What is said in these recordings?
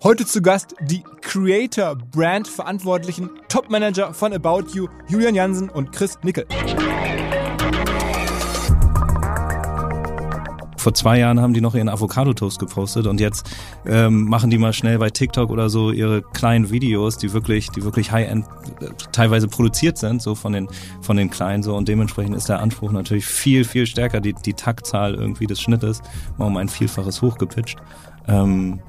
Heute zu Gast die Creator Brand Verantwortlichen Top Manager von About You, Julian Jansen und Chris Nickel. Vor zwei Jahren haben die noch ihren Avocado-Toast gepostet und jetzt ähm, machen die mal schnell bei TikTok oder so ihre kleinen Videos, die wirklich, die wirklich High-End äh, teilweise produziert sind, so von den, von den Kleinen so und dementsprechend ist der Anspruch natürlich viel, viel stärker, die, die Taktzahl irgendwie des Schnittes, mal um ein Vielfaches hochgepitcht. Ähm,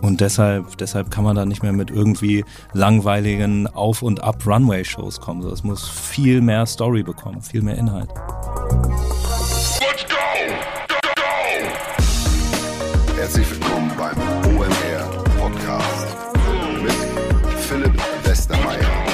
und deshalb, deshalb kann man da nicht mehr mit irgendwie langweiligen Auf- und Ab-Runway-Shows kommen. So, es muss viel mehr Story bekommen, viel mehr Inhalt. Let's go! Go, go! Herzlich willkommen beim OMR Podcast mit Philipp Westermeier.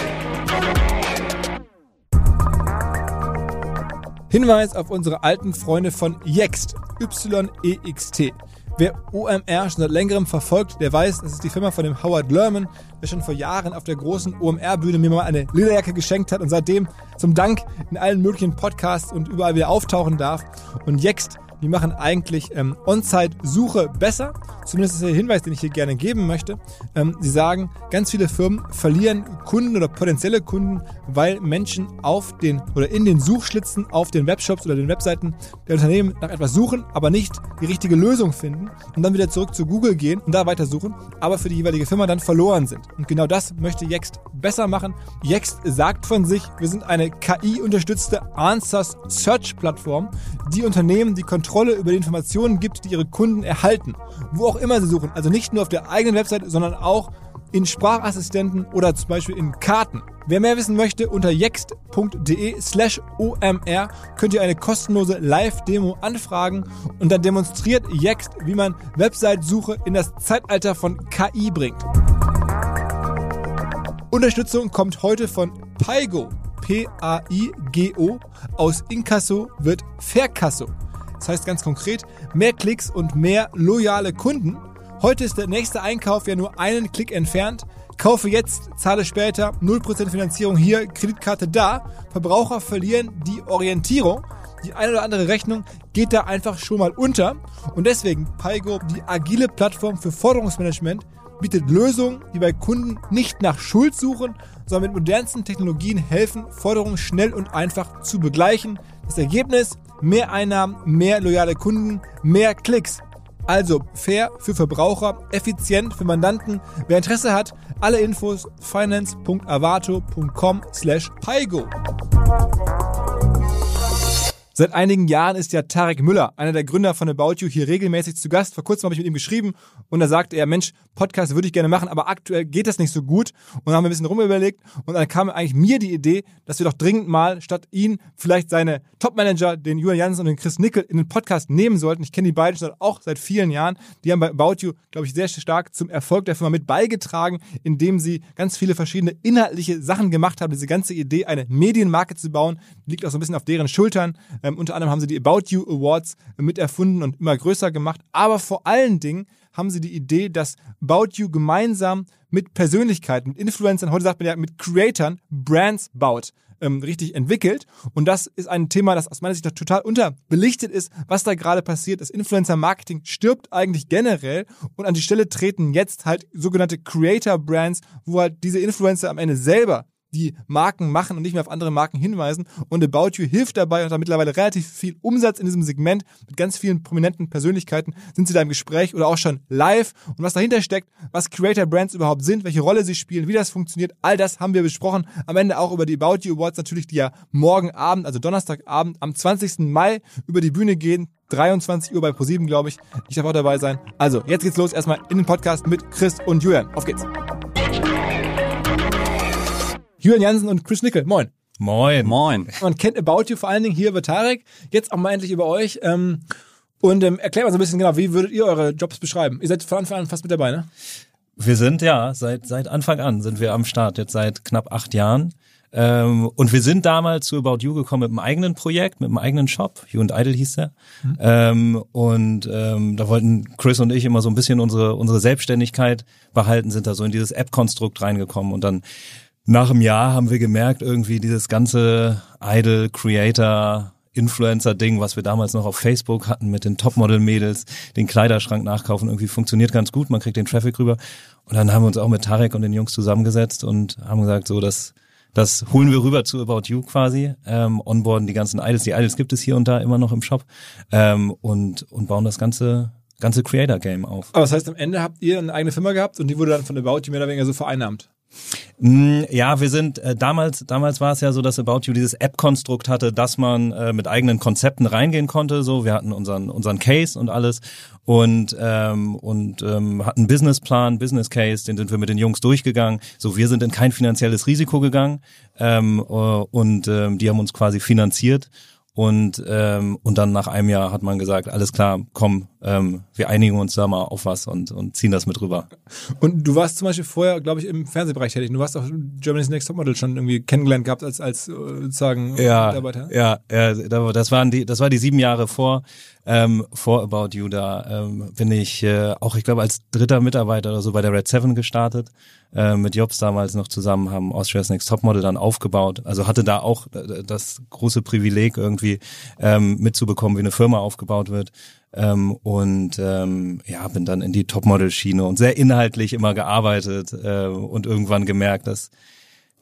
Hinweis auf unsere alten Freunde von Yext, Y-E-X-T. Wer OMR schon seit längerem verfolgt, der weiß, das ist die Firma von dem Howard Lerman, der schon vor Jahren auf der großen OMR-Bühne mir mal eine Lederjacke geschenkt hat und seitdem zum Dank in allen möglichen Podcasts und überall wieder auftauchen darf. Und Yext die machen eigentlich ähm, On-Site-Suche besser. Zumindest ist der Hinweis, den ich hier gerne geben möchte. Ähm, sie sagen, ganz viele Firmen verlieren Kunden oder potenzielle Kunden, weil Menschen auf den oder in den Suchschlitzen auf den Webshops oder den Webseiten der Unternehmen nach etwas suchen, aber nicht die richtige Lösung finden und dann wieder zurück zu Google gehen und da weiter suchen, aber für die jeweilige Firma dann verloren sind. Und genau das möchte Yext besser machen. Yext sagt von sich, wir sind eine KI-unterstützte Answers Search Plattform, die Unternehmen die Kontrolle Kontrolle über die Informationen gibt, die ihre Kunden erhalten. Wo auch immer sie suchen. Also nicht nur auf der eigenen Website, sondern auch in Sprachassistenten oder zum Beispiel in Karten. Wer mehr wissen möchte, unter jext.de slash omr könnt ihr eine kostenlose Live-Demo anfragen und dann demonstriert Jext, wie man Website-Suche in das Zeitalter von KI bringt. Unterstützung kommt heute von Paigo. P-A-I-G-O. Aus Inkasso wird Verkasso. Das heißt ganz konkret, mehr Klicks und mehr loyale Kunden. Heute ist der nächste Einkauf ja nur einen Klick entfernt. Kaufe jetzt, zahle später, 0% Finanzierung hier, Kreditkarte da. Verbraucher verlieren die Orientierung. Die eine oder andere Rechnung geht da einfach schon mal unter. Und deswegen Paigo, die agile Plattform für Forderungsmanagement, bietet Lösungen, die bei Kunden nicht nach Schuld suchen, sondern mit modernsten Technologien helfen, Forderungen schnell und einfach zu begleichen. Das Ergebnis, mehr Einnahmen, mehr loyale Kunden, mehr Klicks. Also fair für Verbraucher, effizient für Mandanten. Wer Interesse hat, alle Infos finance.avato.com slash paigo. Seit einigen Jahren ist ja Tarek Müller, einer der Gründer von About You, hier regelmäßig zu Gast. Vor kurzem habe ich mit ihm geschrieben und da sagte er, Mensch, Podcast würde ich gerne machen, aber aktuell geht das nicht so gut. Und dann haben wir ein bisschen rumüberlegt und dann kam eigentlich mir die Idee, dass wir doch dringend mal statt ihn vielleicht seine Topmanager, den Julian Jansen und den Chris Nickel, in den Podcast nehmen sollten. Ich kenne die beiden schon auch seit vielen Jahren. Die haben bei About You, glaube ich, sehr stark zum Erfolg der Firma mit beigetragen, indem sie ganz viele verschiedene inhaltliche Sachen gemacht haben. Diese ganze Idee, eine Medienmarke zu bauen, liegt auch so ein bisschen auf deren Schultern. Ähm, unter anderem haben sie die About You Awards mit erfunden und immer größer gemacht. Aber vor allen Dingen haben sie die Idee, dass About You gemeinsam mit Persönlichkeiten, mit Influencern, heute sagt man ja mit Creatern, Brands baut. Ähm, richtig entwickelt. Und das ist ein Thema, das aus meiner Sicht total unterbelichtet ist, was da gerade passiert. Das Influencer-Marketing stirbt eigentlich generell und an die Stelle treten jetzt halt sogenannte Creator-Brands, wo halt diese Influencer am Ende selber die Marken machen und nicht mehr auf andere Marken hinweisen. Und About You hilft dabei und hat mittlerweile relativ viel Umsatz in diesem Segment mit ganz vielen prominenten Persönlichkeiten. Sind sie da im Gespräch oder auch schon live? Und was dahinter steckt, was Creator Brands überhaupt sind, welche Rolle sie spielen, wie das funktioniert, all das haben wir besprochen. Am Ende auch über die About You Awards natürlich, die ja morgen Abend, also Donnerstagabend am 20. Mai über die Bühne gehen. 23 Uhr bei ProSieben, glaube ich. Ich darf auch dabei sein. Also, jetzt geht's los erstmal in den Podcast mit Chris und Julian. Auf geht's. Julian Jansen und Chris Nickel. Moin. Moin. Moin. Man kennt About You vor allen Dingen hier über Tarek, jetzt auch mal endlich über euch. Ähm, und ähm, erklärt mal so ein bisschen genau, wie würdet ihr eure Jobs beschreiben? Ihr seid von Anfang an fast mit dabei, ne? Wir sind ja seit seit Anfang an sind wir am Start, jetzt seit knapp acht Jahren. Ähm, und wir sind damals zu About You gekommen mit einem eigenen Projekt, mit einem eigenen Shop. You and Idle hieß der. Mhm. Ähm, und ähm, da wollten Chris und ich immer so ein bisschen unsere unsere Selbstständigkeit behalten, sind da so in dieses App-Konstrukt reingekommen und dann nach einem Jahr haben wir gemerkt, irgendwie dieses ganze Idle Creator Influencer-Ding, was wir damals noch auf Facebook hatten mit den Topmodel-Mädels, den Kleiderschrank nachkaufen, irgendwie funktioniert ganz gut, man kriegt den Traffic rüber. Und dann haben wir uns auch mit Tarek und den Jungs zusammengesetzt und haben gesagt, so, das, das holen wir rüber zu About You quasi, ähm, onboarden die ganzen Idols. Die Idols gibt es hier und da immer noch im Shop ähm, und, und bauen das ganze ganze Creator-Game auf. Aber das heißt, am Ende habt ihr eine eigene Firma gehabt und die wurde dann von About You mehr oder weniger so vereinnahmt. Mm, Ja, wir sind äh, damals, damals war es ja so, dass About You dieses App-Konstrukt hatte, dass man äh, mit eigenen Konzepten reingehen konnte. So, wir hatten unseren unseren Case und alles und ähm, und ähm, hatten einen Businessplan, Business Case, den sind wir mit den Jungs durchgegangen. So, wir sind in kein finanzielles Risiko gegangen ähm, äh, und ähm, die haben uns quasi finanziert. Und, ähm, und dann nach einem Jahr hat man gesagt, alles klar, komm, ähm, wir einigen uns da mal auf was und, und ziehen das mit rüber. Und du warst zum Beispiel vorher, glaube ich, im Fernsehbereich tätig. Du warst auch Germany's Next Topmodel schon irgendwie kennengelernt gehabt als, als äh, sozusagen ja, Mitarbeiter. ja, ja, da- das waren die, das war die sieben Jahre vor, ähm, vor About You. Da ähm, bin ich äh, auch, ich glaube, als dritter Mitarbeiter oder so bei der Red Seven gestartet, äh, mit Jobs damals noch zusammen, haben Austria's Next Topmodel dann aufgebaut. Also hatte da auch äh, das große Privileg irgendwie ähm, mitzubekommen, wie eine Firma aufgebaut wird. Ähm, und ähm, ja, bin dann in die Topmodel-Schiene und sehr inhaltlich immer gearbeitet äh, und irgendwann gemerkt, dass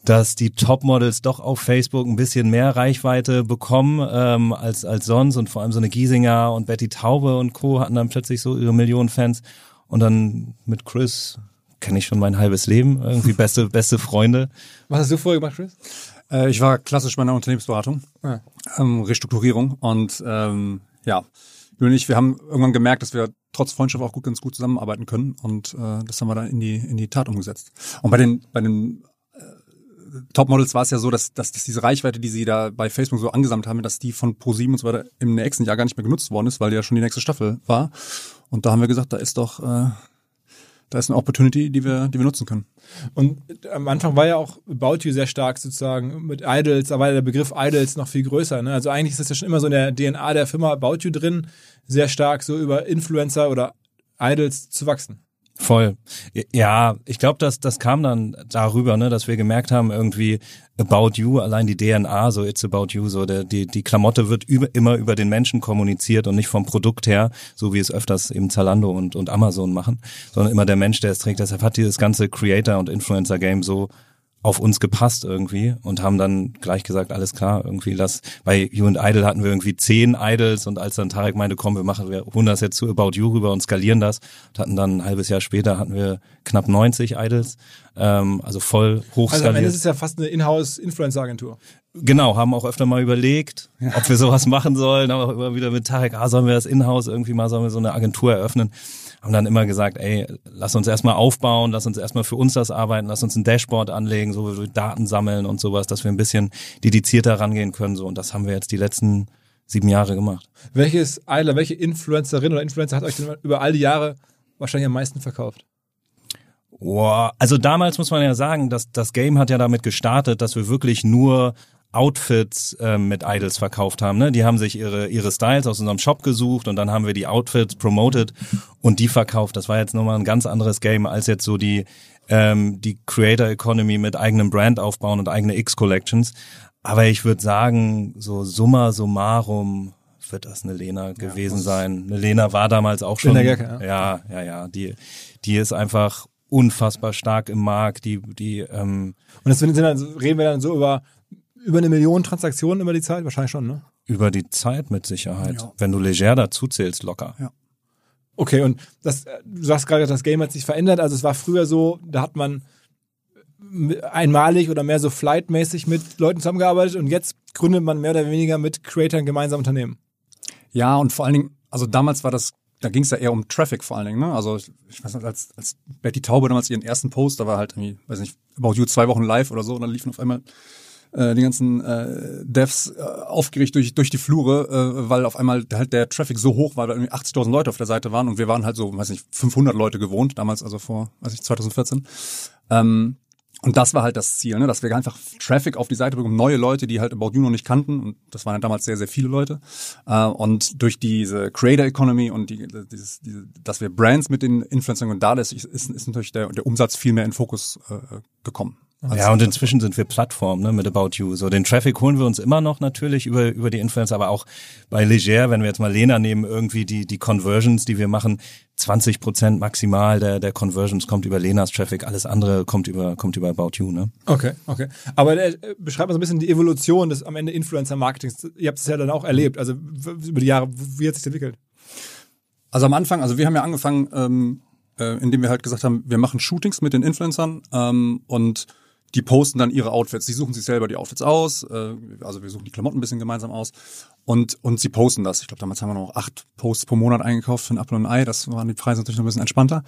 dass die Topmodels doch auf Facebook ein bisschen mehr Reichweite bekommen ähm, als als sonst und vor allem so eine Giesinger und Betty Taube und Co. hatten dann plötzlich so ihre Millionen Fans und dann mit Chris kenne ich schon mein halbes Leben irgendwie beste beste Freunde Was hast du vorher gemacht, Chris? Äh, ich war klassisch bei einer Unternehmensberatung, Ah. ähm, Restrukturierung und ähm, ja, Julian und ich, wir haben irgendwann gemerkt, dass wir trotz Freundschaft auch gut, ganz gut zusammenarbeiten können und äh, das haben wir dann in die in die Tat umgesetzt. Und bei den bei den äh, Topmodels war es ja so, dass, dass, dass diese Reichweite, die sie da bei Facebook so angesammelt haben, dass die von Pro7 und so weiter im nächsten Jahr gar nicht mehr genutzt worden ist, weil ja schon die nächste Staffel war. Und da haben wir gesagt, da ist doch äh, da ist eine Opportunity, die wir, die wir nutzen können. Und am Anfang war ja auch About You sehr stark sozusagen mit Idols, da war der Begriff Idols noch viel größer. Ne? Also eigentlich ist das ja schon immer so in der DNA der Firma About You drin, sehr stark so über Influencer oder Idols zu wachsen. Voll. Ja, ich glaube, dass das kam dann darüber, ne, dass wir gemerkt haben, irgendwie About You, allein die DNA, so It's About You, so der, die die Klamotte wird über, immer über den Menschen kommuniziert und nicht vom Produkt her, so wie es öfters eben Zalando und und Amazon machen, sondern immer der Mensch, der es trägt. Deshalb hat dieses ganze Creator und Influencer Game so auf uns gepasst irgendwie und haben dann gleich gesagt, alles klar, irgendwie lass, bei You and Idol hatten wir irgendwie zehn Idols und als dann Tarek meinte, komm, wir machen, wir holen das jetzt zu About You rüber und skalieren das, und hatten dann ein halbes Jahr später hatten wir knapp 90 Idols, ähm, also voll Also am Ende hochskaliert. ist es ja fast eine Inhouse-Influencer-Agentur. Genau, haben auch öfter mal überlegt, ob wir sowas machen sollen, aber auch immer wieder mit Tarek, ah, sollen wir das Inhouse irgendwie mal, sollen wir so eine Agentur eröffnen? Haben dann immer gesagt, ey, lass uns erstmal aufbauen, lass uns erstmal für uns das arbeiten, lass uns ein Dashboard anlegen, so wie wir Daten sammeln und sowas, dass wir ein bisschen dedizierter rangehen können, so. Und das haben wir jetzt die letzten sieben Jahre gemacht. Welches Idol, welche Influencerin oder Influencer hat euch denn über all die Jahre wahrscheinlich am meisten verkauft? Wow. Also damals muss man ja sagen, dass das Game hat ja damit gestartet, dass wir wirklich nur Outfits ähm, mit Idols verkauft haben. Ne? Die haben sich ihre ihre Styles aus unserem Shop gesucht und dann haben wir die Outfits promoted und die verkauft. Das war jetzt nochmal ein ganz anderes Game als jetzt so die ähm, die Creator Economy mit eigenem Brand aufbauen und eigene X Collections. Aber ich würde sagen, so summa summarum wird das eine Lena gewesen sein. Eine Lena war damals auch schon. Lena Gerke, ja, ja, ja. Die die ist einfach unfassbar stark im Markt. Die die ähm, Und das sind dann, reden wir dann so über, über eine Million Transaktionen über die Zeit? Wahrscheinlich schon, ne? Über die Zeit mit Sicherheit. Ja. Wenn du leger dazu zählst, locker. Ja. Okay, und das, äh, du sagst gerade, das Game hat sich verändert. Also es war früher so, da hat man einmalig oder mehr so flightmäßig mit Leuten zusammengearbeitet und jetzt gründet man mehr oder weniger mit Creators gemeinsam Unternehmen. Ja, und vor allen Dingen, also damals war das, da ging es ja eher um Traffic vor allen Dingen, ne? Also ich, ich weiß nicht, als, als Betty Taube damals ihren ersten Post, da war halt irgendwie, weiß nicht, About You zwei Wochen live oder so, und dann liefen auf einmal äh, die ganzen äh, Devs äh, aufgeregt durch, durch die Flure, äh, weil auf einmal halt der Traffic so hoch war, weil irgendwie 80.000 Leute auf der Seite waren und wir waren halt so, weiß nicht, 500 Leute gewohnt, damals, also vor, weiß ich, 2014. Ähm, und das war halt das Ziel, ne? dass wir einfach Traffic auf die Seite bekommen, neue Leute, die halt About You noch nicht kannten. Und das waren ja damals sehr, sehr viele Leute. Äh, und durch diese Creator Economy und die, dieses, diese, dass wir Brands mit den Influencern und da ist, ist, ist natürlich der, der Umsatz viel mehr in Fokus äh, gekommen. Ja, und inzwischen sind wir Plattform ne, mit About You. So den Traffic holen wir uns immer noch natürlich über über die Influencer, aber auch bei Leger, wenn wir jetzt mal Lena nehmen, irgendwie die die Conversions, die wir machen, 20 Prozent maximal der der Conversions kommt über Lenas Traffic, alles andere kommt über kommt über About You. Ne? Okay, okay. Aber äh, beschreib mal so ein bisschen die Evolution des am Ende Influencer-Marketings. Ihr habt es ja dann auch erlebt, also über die Jahre. Wie hat sich entwickelt? Also am Anfang, also wir haben ja angefangen, ähm, äh, indem wir halt gesagt haben, wir machen Shootings mit den Influencern ähm, und die posten dann ihre Outfits. Die suchen sich selber die Outfits aus. Äh, also wir suchen die Klamotten ein bisschen gemeinsam aus. Und, und sie posten das. Ich glaube, damals haben wir noch acht Posts pro Monat eingekauft für ein Apple und ein Ei. Das waren die Preise natürlich noch ein bisschen entspannter.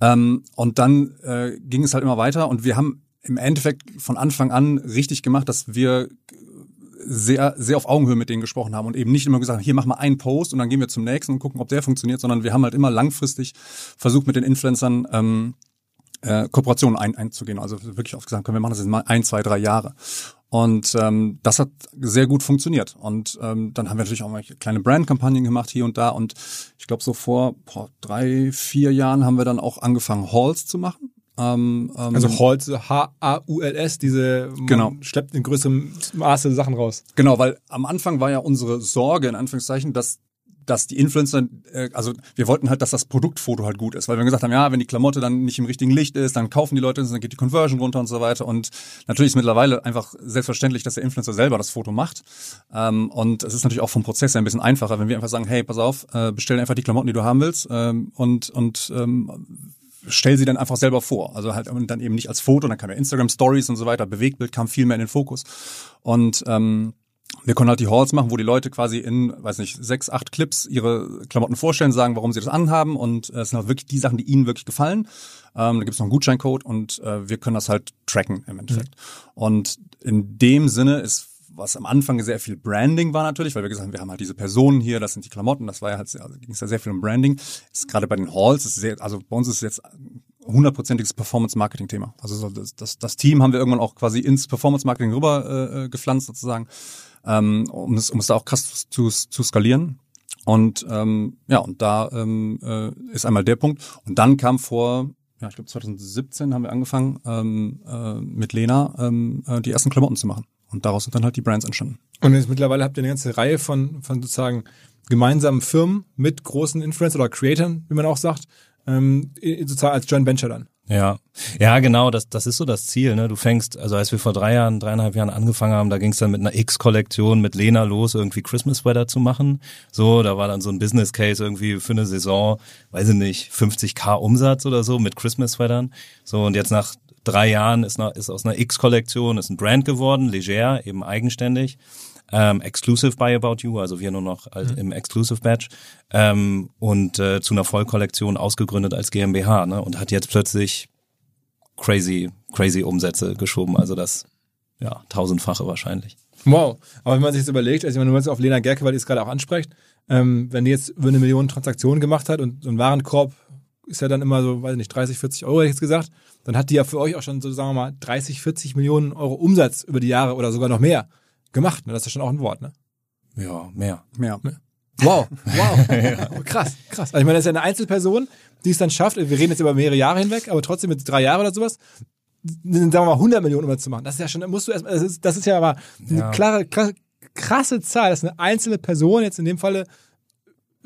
Ähm, und dann äh, ging es halt immer weiter. Und wir haben im Endeffekt von Anfang an richtig gemacht, dass wir sehr, sehr auf Augenhöhe mit denen gesprochen haben und eben nicht immer gesagt, hier mach mal einen Post und dann gehen wir zum nächsten und gucken, ob der funktioniert, sondern wir haben halt immer langfristig versucht, mit den Influencern ähm, äh, Kooperationen ein, einzugehen. Also wirklich oft gesagt, können wir machen das jetzt mal ein, zwei, drei Jahre. Und ähm, das hat sehr gut funktioniert. Und ähm, dann haben wir natürlich auch mal kleine Brandkampagnen gemacht hier und da. Und ich glaube, so vor boah, drei, vier Jahren haben wir dann auch angefangen, Halls zu machen. Ähm, ähm, Also Halls, H-A-U-L-S, diese Genau. schleppt in größerem Maße Sachen raus. Genau, weil am Anfang war ja unsere Sorge, in Anführungszeichen, dass dass die Influencer, äh, also wir wollten halt, dass das Produktfoto halt gut ist, weil wir gesagt haben, ja, wenn die Klamotte dann nicht im richtigen Licht ist, dann kaufen die Leute dann geht die Conversion runter und so weiter. Und natürlich ist mittlerweile einfach selbstverständlich, dass der Influencer selber das Foto macht. Ähm, und es ist natürlich auch vom Prozess her ein bisschen einfacher, wenn wir einfach sagen, hey, pass auf, äh, bestell einfach die Klamotten, die du haben willst ähm, und und ähm, stell sie dann einfach selber vor. Also halt und dann eben nicht als Foto, dann kam ja Instagram Stories und so weiter, Bewegtbild kam viel mehr in den Fokus. Und ähm, wir konnten halt die Halls machen, wo die Leute quasi in, weiß nicht, sechs, acht Clips ihre Klamotten vorstellen, sagen, warum sie das anhaben und äh, es sind halt wirklich die Sachen, die ihnen wirklich gefallen. Ähm, da gibt's noch einen Gutscheincode und äh, wir können das halt tracken im Endeffekt. Und in dem Sinne ist was am Anfang sehr viel Branding war natürlich, weil wir gesagt haben, wir haben halt diese Personen hier, das sind die Klamotten, das war ja halt, sehr- also ging es ja sehr viel um Branding. Ist gerade bei den Halls, ist sehr, also bei uns ist es jetzt hundertprozentiges Performance-Marketing-Thema. Also so das, das, das Team haben wir irgendwann auch quasi ins Performance-Marketing rüber äh, äh, gepflanzt sozusagen, ähm, um, es, um es da auch krass zu, zu skalieren. Und ähm, ja, und da ähm, äh, ist einmal der Punkt. Und dann kam vor, ja, ich glaube 2017 haben wir angefangen, ähm, äh, mit Lena ähm, äh, die ersten Klamotten zu machen. Und daraus sind dann halt die Brands entstanden. Und jetzt mittlerweile habt ihr eine ganze Reihe von, von sozusagen gemeinsamen Firmen mit großen Influencern oder Creatoren, wie man auch sagt, ähm, sozusagen als Joint Venture dann. Ja, ja, genau, das, das ist so das Ziel. Ne? Du fängst, also als wir vor drei Jahren, dreieinhalb Jahren angefangen haben, da ging es dann mit einer X-Kollektion mit Lena los, irgendwie Christmas Weather zu machen. So, da war dann so ein Business Case irgendwie für eine Saison, weiß ich nicht, 50k Umsatz oder so mit Christmas Weathern. So, und jetzt nach drei Jahren ist, nach, ist aus einer X-Kollektion ist ein Brand geworden, leger, eben eigenständig. Ähm, exclusive by About You, also wir nur noch als im Exclusive Badge ähm, und äh, zu einer Vollkollektion ausgegründet als GmbH ne, und hat jetzt plötzlich crazy, crazy Umsätze geschoben, also das ja tausendfache wahrscheinlich. Wow. Aber wenn man sich jetzt überlegt, also ich meine, nur jetzt auf Lena Gerke, weil die es gerade auch anspricht, ähm, wenn die jetzt über eine Million Transaktionen gemacht hat und so ein Warenkorb ist ja dann immer so, weiß ich nicht, 30, 40 Euro, hätte ich jetzt gesagt, dann hat die ja für euch auch schon so, sagen wir mal, 30, 40 Millionen Euro Umsatz über die Jahre oder sogar noch mehr gemacht. Ne? Das ist ja schon auch ein Wort, ne? Ja, mehr. Mehr. Wow, wow. Krass, krass. Also ich meine, das ist ja eine Einzelperson, die es dann schafft, wir reden jetzt über mehrere Jahre hinweg, aber trotzdem mit drei Jahren oder sowas, sagen wir mal 100 Millionen Umsatz zu machen. Das ist ja schon, musst du erstmal, das ist, das ist ja aber eine Ja. klare, krasse, krasse Zahl, dass eine einzelne Person jetzt in dem Falle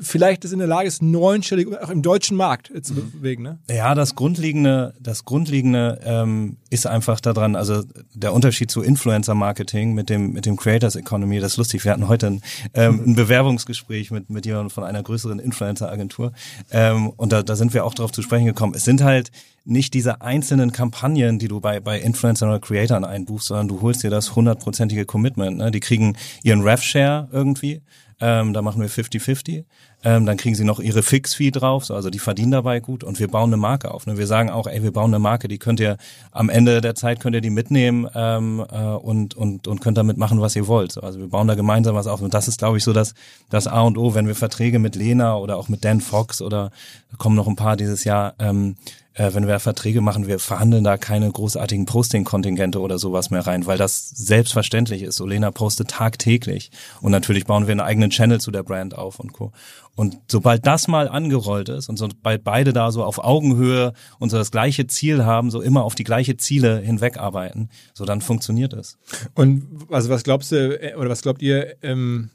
vielleicht ist in der Lage ist, neunstellig auch im deutschen Markt zu bewegen, ne? Ja, das Grundlegende, das Grundlegende ähm, ist einfach daran, also der Unterschied zu Influencer-Marketing mit dem mit dem Creators Economy, das ist lustig. Wir hatten heute ein, ähm, ein Bewerbungsgespräch mit mit jemandem von einer größeren Influencer-Agentur ähm, und da, da sind wir auch darauf zu sprechen gekommen. Es sind halt nicht diese einzelnen Kampagnen, die du bei bei Influencern oder Creatoren einbuchst, sondern du holst dir das hundertprozentige Commitment. Ne? Die kriegen ihren Rev-Share irgendwie. Ähm, da machen wir 50-50. Ähm, dann kriegen sie noch ihre Fix-Fee drauf, so, also die verdienen dabei gut und wir bauen eine Marke auf. Ne? Wir sagen auch, ey, wir bauen eine Marke, die könnt ihr am Ende der Zeit könnt ihr die mitnehmen ähm, äh, und, und, und könnt damit machen, was ihr wollt. So, also wir bauen da gemeinsam was auf. Und das ist, glaube ich, so das, das A und O, wenn wir Verträge mit Lena oder auch mit Dan Fox oder kommen noch ein paar dieses Jahr, ähm, äh, wenn wir Verträge machen, wir verhandeln da keine großartigen Posting-Kontingente oder sowas mehr rein, weil das selbstverständlich ist. Olena postet tagtäglich und natürlich bauen wir einen eigenen Channel zu der Brand auf und Co. Und sobald das mal angerollt ist und sobald beide da so auf Augenhöhe und so das gleiche Ziel haben, so immer auf die gleiche Ziele hinwegarbeiten, so dann funktioniert es. Und also was glaubst du, äh, oder was glaubt ihr ähm,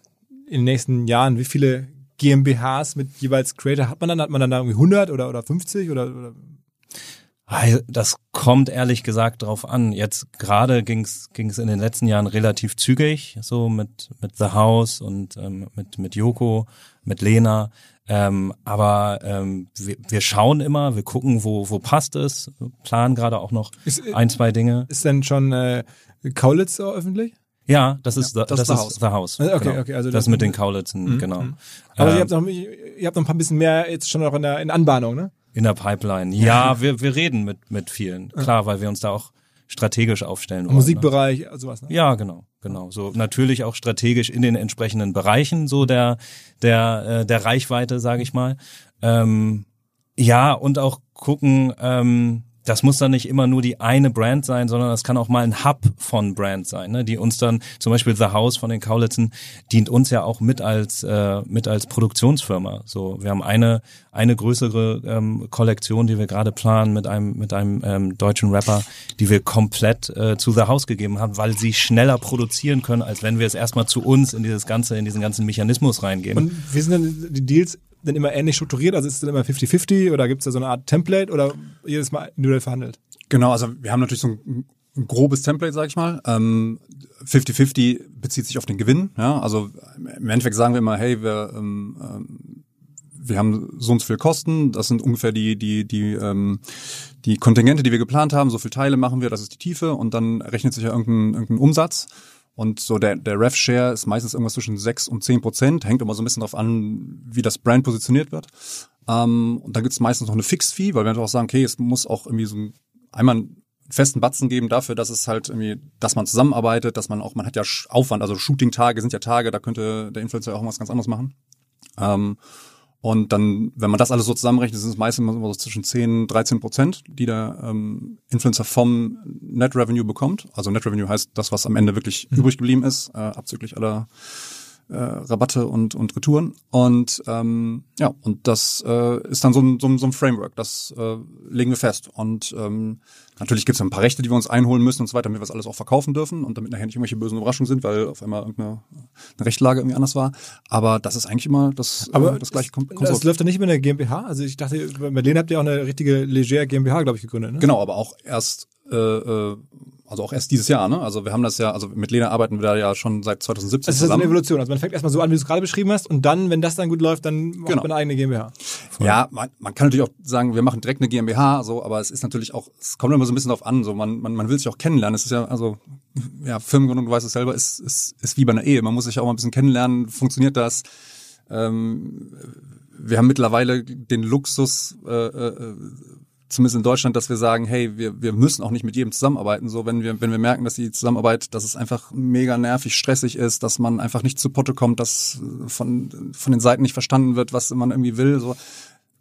in den nächsten Jahren, wie viele GmbHs mit jeweils Creator hat man dann? Hat man dann da irgendwie 100 oder, oder 50 oder, oder Das kommt ehrlich gesagt drauf an. Jetzt gerade ging's ging's in den letzten Jahren relativ zügig, so mit mit The House und ähm, mit mit Yoko, mit Lena. Ähm, aber ähm, wir, wir schauen immer, wir gucken, wo wo passt es, planen gerade auch noch Ist, äh, ein zwei Dinge. ist denn schon äh, Kaulitz öffentlich? Ja, das ist Ja, the, das das, ist The ist House. The House. Okay, genau. okay, also das das- mit den Kaulitzen, genau. Aber Ähm, ihr habt noch ihr habt noch ein paar bisschen mehr jetzt schon noch in der in Anbahnung, ne? In der Pipeline. Ja, wir, wir reden mit, mit vielen. Klar, weil wir uns da auch strategisch aufstellen wollen. Ne? Musikbereich, sowas. Ne? Ja, genau, genau. So natürlich auch strategisch in den entsprechenden Bereichen so der der äh, der Reichweite, sage ich mal. Ähm, ja und auch gucken. Ähm, das muss dann nicht immer nur die eine Brand sein, sondern das kann auch mal ein Hub von Brand sein, ne? die uns dann zum Beispiel The House von den Kaulitzen dient uns ja auch mit als äh, mit als Produktionsfirma. So, wir haben eine eine größere ähm, Kollektion, die wir gerade planen mit einem mit einem ähm, deutschen Rapper, die wir komplett äh, zu The House gegeben haben, weil sie schneller produzieren können, als wenn wir es erstmal zu uns in dieses ganze in diesen ganzen Mechanismus reingeben. Und wie sind denn die Deals denn immer ähnlich strukturiert? Also ist es dann immer 50-50 oder gibt es da so eine Art Template oder jedes Mal individuell verhandelt? Genau, also wir haben natürlich so ein, ein grobes Template, sag ich mal. Ähm, 50-50 bezieht sich auf den Gewinn. Ja, also im Endeffekt sagen wir immer, hey, wir, ähm, ähm, wir haben so und so viel Kosten. Das sind ungefähr die die die ähm, die Kontingente, die wir geplant haben. So viele Teile machen wir. Das ist die Tiefe und dann rechnet sich ja irgendein, irgendein Umsatz. Und so der, der Rev-Share ist meistens irgendwas zwischen 6 und 10 Prozent. Hängt immer so ein bisschen drauf an, wie das Brand positioniert wird. Ähm, und dann gibt's meistens noch eine Fixed-Fee, weil wir einfach auch sagen, okay, es muss auch irgendwie so ein, einmal einen festen Batzen geben dafür, dass es halt irgendwie, dass man zusammenarbeitet, dass man auch, man hat ja Aufwand, also Shooting-Tage sind ja Tage, da könnte der Influencer auch was ganz anderes machen. Ähm, und dann, wenn man das alles so zusammenrechnet, sind es meistens immer so zwischen 10, 13 Prozent, die der ähm, Influencer vom Net Revenue bekommt. Also Net Revenue heißt das, was am Ende wirklich übrig geblieben ist, äh, abzüglich aller äh, Rabatte und, und Retouren. Und ähm, ja, und das äh, ist dann so ein, so ein, so ein Framework, das äh, legen wir fest. Und ähm, natürlich gibt es ein paar Rechte, die wir uns einholen müssen und so weiter, damit wir das alles auch verkaufen dürfen und damit nachher nicht irgendwelche bösen Überraschungen sind, weil auf einmal irgendeine eine Rechtlage irgendwie anders war. Aber das ist eigentlich immer das, Aber äh, das gleiche Kon Das Konstrukt. läuft dann nicht über eine GmbH? Also ich dachte, bei Berlin habt ihr auch eine richtige Leger GmbH, glaube ich, gegründet, ne? Genau, aber auch erst, äh, äh, also auch erst dieses Jahr, ne? Also wir haben das ja, also mit Lena arbeiten wir da ja schon seit 2017 Also das ist eine zusammen. Evolution. Also man fängt erstmal so an, wie du es gerade beschrieben hast, und dann, wenn das dann gut läuft, dann macht Genau. man eine eigene GmbH. Ja, man, man kann natürlich auch sagen, wir machen direkt eine GmbH, so, aber es ist natürlich auch, es kommt immer so ein bisschen drauf an, so man, man, man will sich auch kennenlernen. Es ist ja, also, ja, Firmengründung, du weißt es selber, ist, ist, ist wie bei einer Ehe. Man muss sich auch mal ein bisschen kennenlernen, funktioniert das? Ähm, wir haben mittlerweile den Luxus, äh, äh, zumindest in Deutschland, dass wir sagen, hey, wir, wir müssen auch nicht mit jedem zusammenarbeiten. So, wenn wir, wenn wir merken, dass die Zusammenarbeit, dass es einfach mega nervig, stressig ist, dass man einfach nicht zu Potte kommt, dass von, von den Seiten nicht verstanden wird, was man irgendwie will, so.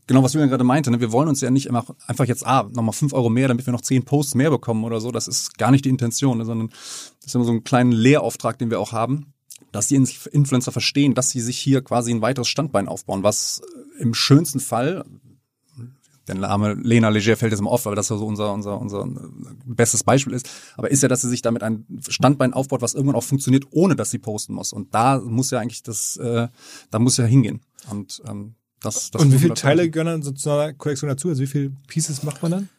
Genau, was Julian gerade meinte, ne? wir wollen uns ja nicht immer einfach jetzt, ah, nochmal fünf Euro mehr, damit wir noch zehn Posts mehr bekommen oder so. Das ist gar nicht die Intention, ne? sondern das ist immer so ein kleinen Lehrauftrag, den wir auch haben, dass die Influencer verstehen, dass sie sich hier quasi ein weiteres Standbein aufbauen, was im schönsten Fall, der Name Lena Leger fällt jetzt immer auf, weil das ja so unser, unser, unser bestes Beispiel ist, aber ist ja, dass sie sich damit ein Standbein aufbaut, was irgendwann auch funktioniert, ohne dass sie posten muss. Und da muss ja eigentlich das, äh, da muss ja hingehen. Und ähm, das, das und wie viele Teile gehören dann so zu einer Kollektion dazu? Also wie viele Pieces macht man dann?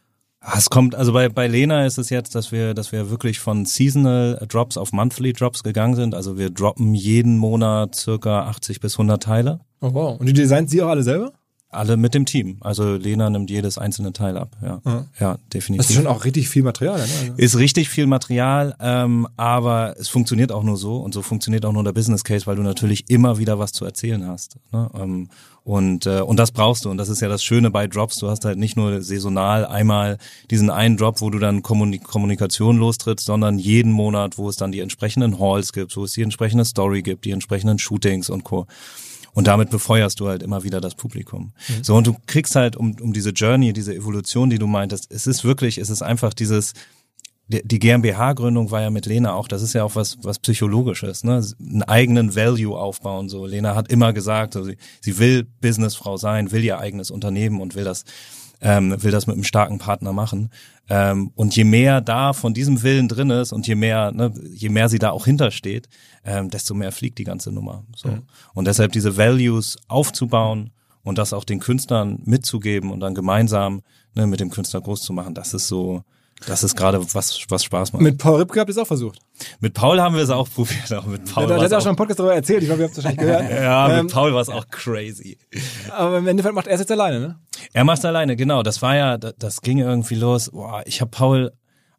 Ah, Es kommt, also bei, bei Lena ist es jetzt, dass wir, dass wir wirklich von Seasonal Drops auf Monthly Drops gegangen sind. Also wir droppen jeden Monat circa 80 bis 100 Teile. Oh wow. Und die designt sie auch alle selber? Alle mit dem Team. Also Lena nimmt jedes einzelne Teil ab. Ja, Ja. ja definitiv. Das ist schon auch richtig viel Material. Ne? Also Ist richtig viel Material, ähm, aber es funktioniert auch nur so und so funktioniert auch nur der Business Case, weil du natürlich immer wieder was zu erzählen hast. Ne? Ähm, und, äh, und das brauchst du. Und das ist ja das Schöne bei Drops. Du hast halt nicht nur saisonal einmal diesen einen Drop, wo du dann Kommunik Kommunikation lostrittst, sondern jeden Monat, wo es dann die entsprechenden Halls gibt, wo es die entsprechende Story gibt, die entsprechenden Shootings und Co. Und damit befeuerst du halt immer wieder das Publikum. So, und du kriegst halt um, um diese Journey, diese Evolution, die du meintest, es ist wirklich, es ist einfach dieses, die die GmbH-Gründung war ja mit Lena auch, das ist ja auch was, was Psychologisches, ne? Einen eigenen Value aufbauen. So, Lena hat immer gesagt, so, sie, sie will Businessfrau sein, will ihr eigenes Unternehmen und will das, ähm, will das mit einem starken Partner machen. Ähm, und je mehr da von diesem Willen drin ist und je mehr, ne, je mehr sie da auch hintersteht, ähm, desto mehr fliegt die ganze Nummer. So. Und deshalb diese Values aufzubauen und das auch den Künstlern mitzugeben und dann gemeinsam ne, mit dem Künstler groß zu machen, das ist so, das ist gerade was, was Spaß macht. Mit Paul Ripke habt ihr es auch versucht. Mit Paul haben wir es auch probiert, auch mit Paul. Da, da hat er auch schon im Podcast darüber erzählt, ich glaube, ihr habt es wahrscheinlich gehört. ja, Ähm, mit Paul war es auch crazy. Aber im Endeffekt macht er es jetzt alleine, ne? Er macht alleine, genau. Das war ja, das, das ging irgendwie los. Boah, ich habe Paul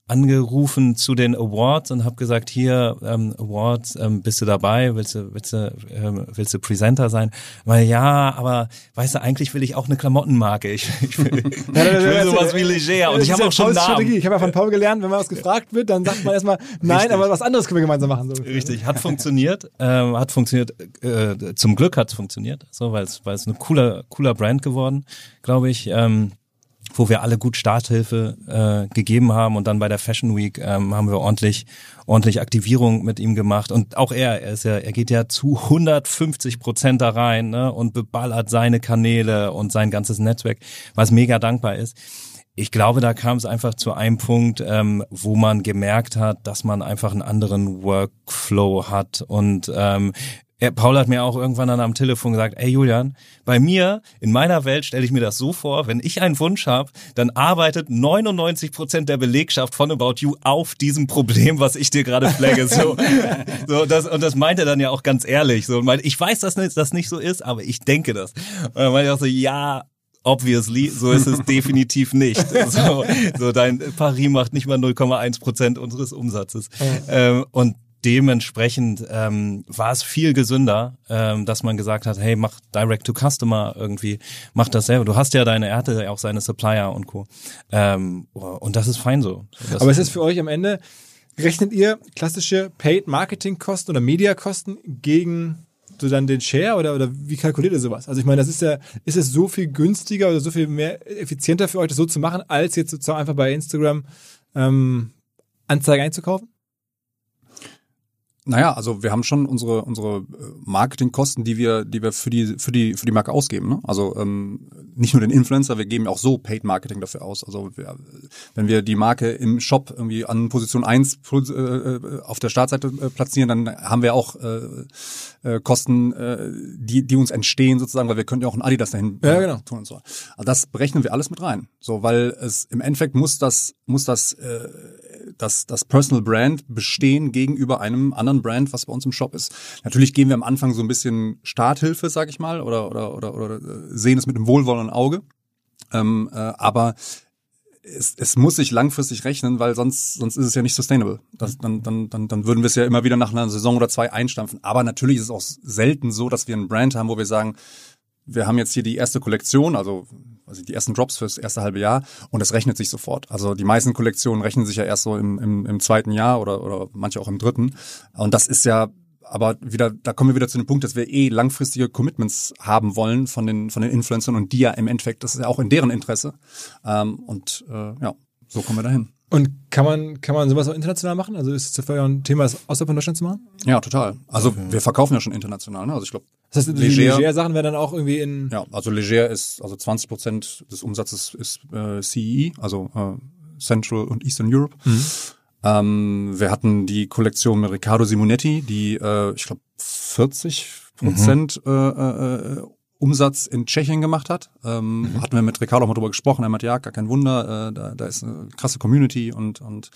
angerufen zu den Awards und habe gesagt, hier ähm, Awards, ähm, bist du dabei? Willst du, willst du, ähm, willst du Presenter sein? Weil ja, aber weißt du, eigentlich will ich auch eine Klamottenmarke. Ich, ich will, ich will sowas wie Leger und ich habe auch schon Pauls Namen. Strategie. Ich habe ja von Paul gelernt, wenn man was gefragt wird, dann sagt man erstmal nein, Richtig. aber was anderes können wir gemeinsam machen. So. Richtig, hat funktioniert, ähm, hat funktioniert. Äh, zum Glück hat es funktioniert, so weil es weil es ein cooler cooler Brand geworden, glaube ich, ähm, wo wir alle gut Starthilfe äh, gegeben haben. Und dann bei der Fashion Week ähm, haben wir ordentlich ordentlich Aktivierung mit ihm gemacht. Und auch er, er ist ja, er geht ja zu 150 Prozent da rein ne, und beballert seine Kanäle und sein ganzes Netzwerk, was mega dankbar ist. Ich glaube, da kam es einfach zu einem Punkt, ähm, wo man gemerkt hat, dass man einfach einen anderen Workflow hat. Und ähm, er, Paul hat mir auch irgendwann dann am Telefon gesagt, ey Julian, bei mir, in meiner Welt stelle ich mir das so vor, wenn ich einen Wunsch habe, dann arbeitet 99 Prozent der Belegschaft von About You auf diesem Problem, was ich dir gerade flagge. So, so das, und das meint er dann ja auch ganz ehrlich. So, und meint, ich weiß, dass das nicht so ist, aber ich denke das. Und dann meinte ich auch so, ja, Obviously, so ist es definitiv nicht. So, so dein Paris macht nicht mal 0,1 Prozent unseres Umsatzes. Ähm, und dementsprechend ähm, war es viel gesünder, ähm, dass man gesagt hat, hey, mach Direct to Customer irgendwie, mach das selber. Du hast ja deine, er auch seine Supplier und Co. Ähm, und das ist fein so. Das Aber es ist für euch am Ende, rechnet ihr klassische Paid Marketing Kosten oder Media Kosten gegen so dann den Share oder, oder wie kalkuliert ihr sowas? Also ich meine, das ist ja, ist es so viel günstiger oder so viel mehr effizienter für euch, das so zu machen, als jetzt sozusagen einfach bei Instagram ähm, Anzeigen einzukaufen? Naja, also wir haben schon unsere unsere äh, Marketingkosten, die wir die wir für die für die für die Marke ausgeben. Ne? Also ähm, nicht nur den Influencer, wir geben auch so Paid Marketing dafür aus. Also wir, wenn wir die Marke im Shop irgendwie an Position 1 äh, äh, auf der Startseite äh, platzieren, dann haben wir auch äh, äh, Kosten, äh, die die uns entstehen sozusagen, weil wir können ja auch ein Adidas dahin Ja, äh, genau. tun und so. Also das berechnen wir alles mit rein. So, weil es im Endeffekt muss das muss das äh, das, das Personal Brand bestehen gegenüber einem anderen Brand, was bei uns im Shop ist. Natürlich geben wir am Anfang so ein bisschen Starthilfe, sag ich mal, oder, oder, oder, oder äh, sehen es mit einem wohlwollenden Auge. Ähm, äh, aber es, es muss sich langfristig rechnen, weil sonst, sonst ist es ja nicht sustainable. Das, dann, dann, dann, dann würden wir es ja immer wieder nach einer Saison oder zwei einstampfen. Aber natürlich ist es auch selten so, dass wir einen Brand haben, wo wir sagen, wir haben jetzt hier die erste Kollektion, also also die ersten Drops fürs erste halbe Jahr und es rechnet sich sofort. Also die meisten Kollektionen rechnen sich ja erst so im, im, im zweiten Jahr oder, oder manche auch im dritten. Und das ist ja aber wieder, da kommen wir wieder zu dem Punkt, dass wir eh langfristige Commitments haben wollen von den, von den Influencern und die ja im Endeffekt, das ist ja auch in deren Interesse. Ähm, und äh, ja, so kommen wir dahin. Und kann man, kann man sowas auch international machen? Also ist es für euch ein Thema, das außerhalb von Deutschland zu machen? Ja, total. Also wir verkaufen ja schon international. Ne? Also ich glaube, Das heißt, die Leger- Leger-Sachen werden dann auch irgendwie in. Ja, also Leger ist, also 20 Prozent des Umsatzes ist äh, CEE, also äh, Central und Eastern Europe. Ähm, wir hatten die Kollektion mit Riccardo Simonetti, die, äh, ich glaube, 40 Prozent äh, äh, Umsatz in Tschechien gemacht hat. Ähm, Hatten wir mit Riccardo auch mal drüber gesprochen. Er meinte, ja, gar kein Wunder, äh, da, da ist eine krasse Community und, und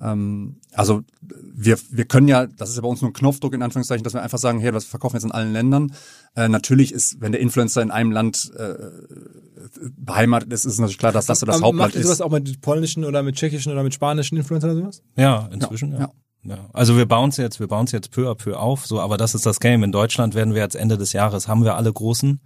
ähm, also wir, wir können ja, das ist ja bei uns nur ein Knopfdruck in Anführungszeichen, dass wir einfach sagen, hey, das verkaufen wir jetzt in allen Ländern. Äh, natürlich ist, wenn der Influencer in einem Land äh, beheimatet ist, ist es natürlich klar, dass das so das Ähm, Hauptland Macht ihr ist. sowas auch mit polnischen oder mit tschechischen oder mit spanischen Influencern oder sowas? Ja, inzwischen, ja. Ja, ja. Also wir bauen es jetzt, wir bauen es jetzt peu à peu auf, so, aber das ist das Game. In Deutschland werden wir jetzt Ende des Jahres, haben wir alle großen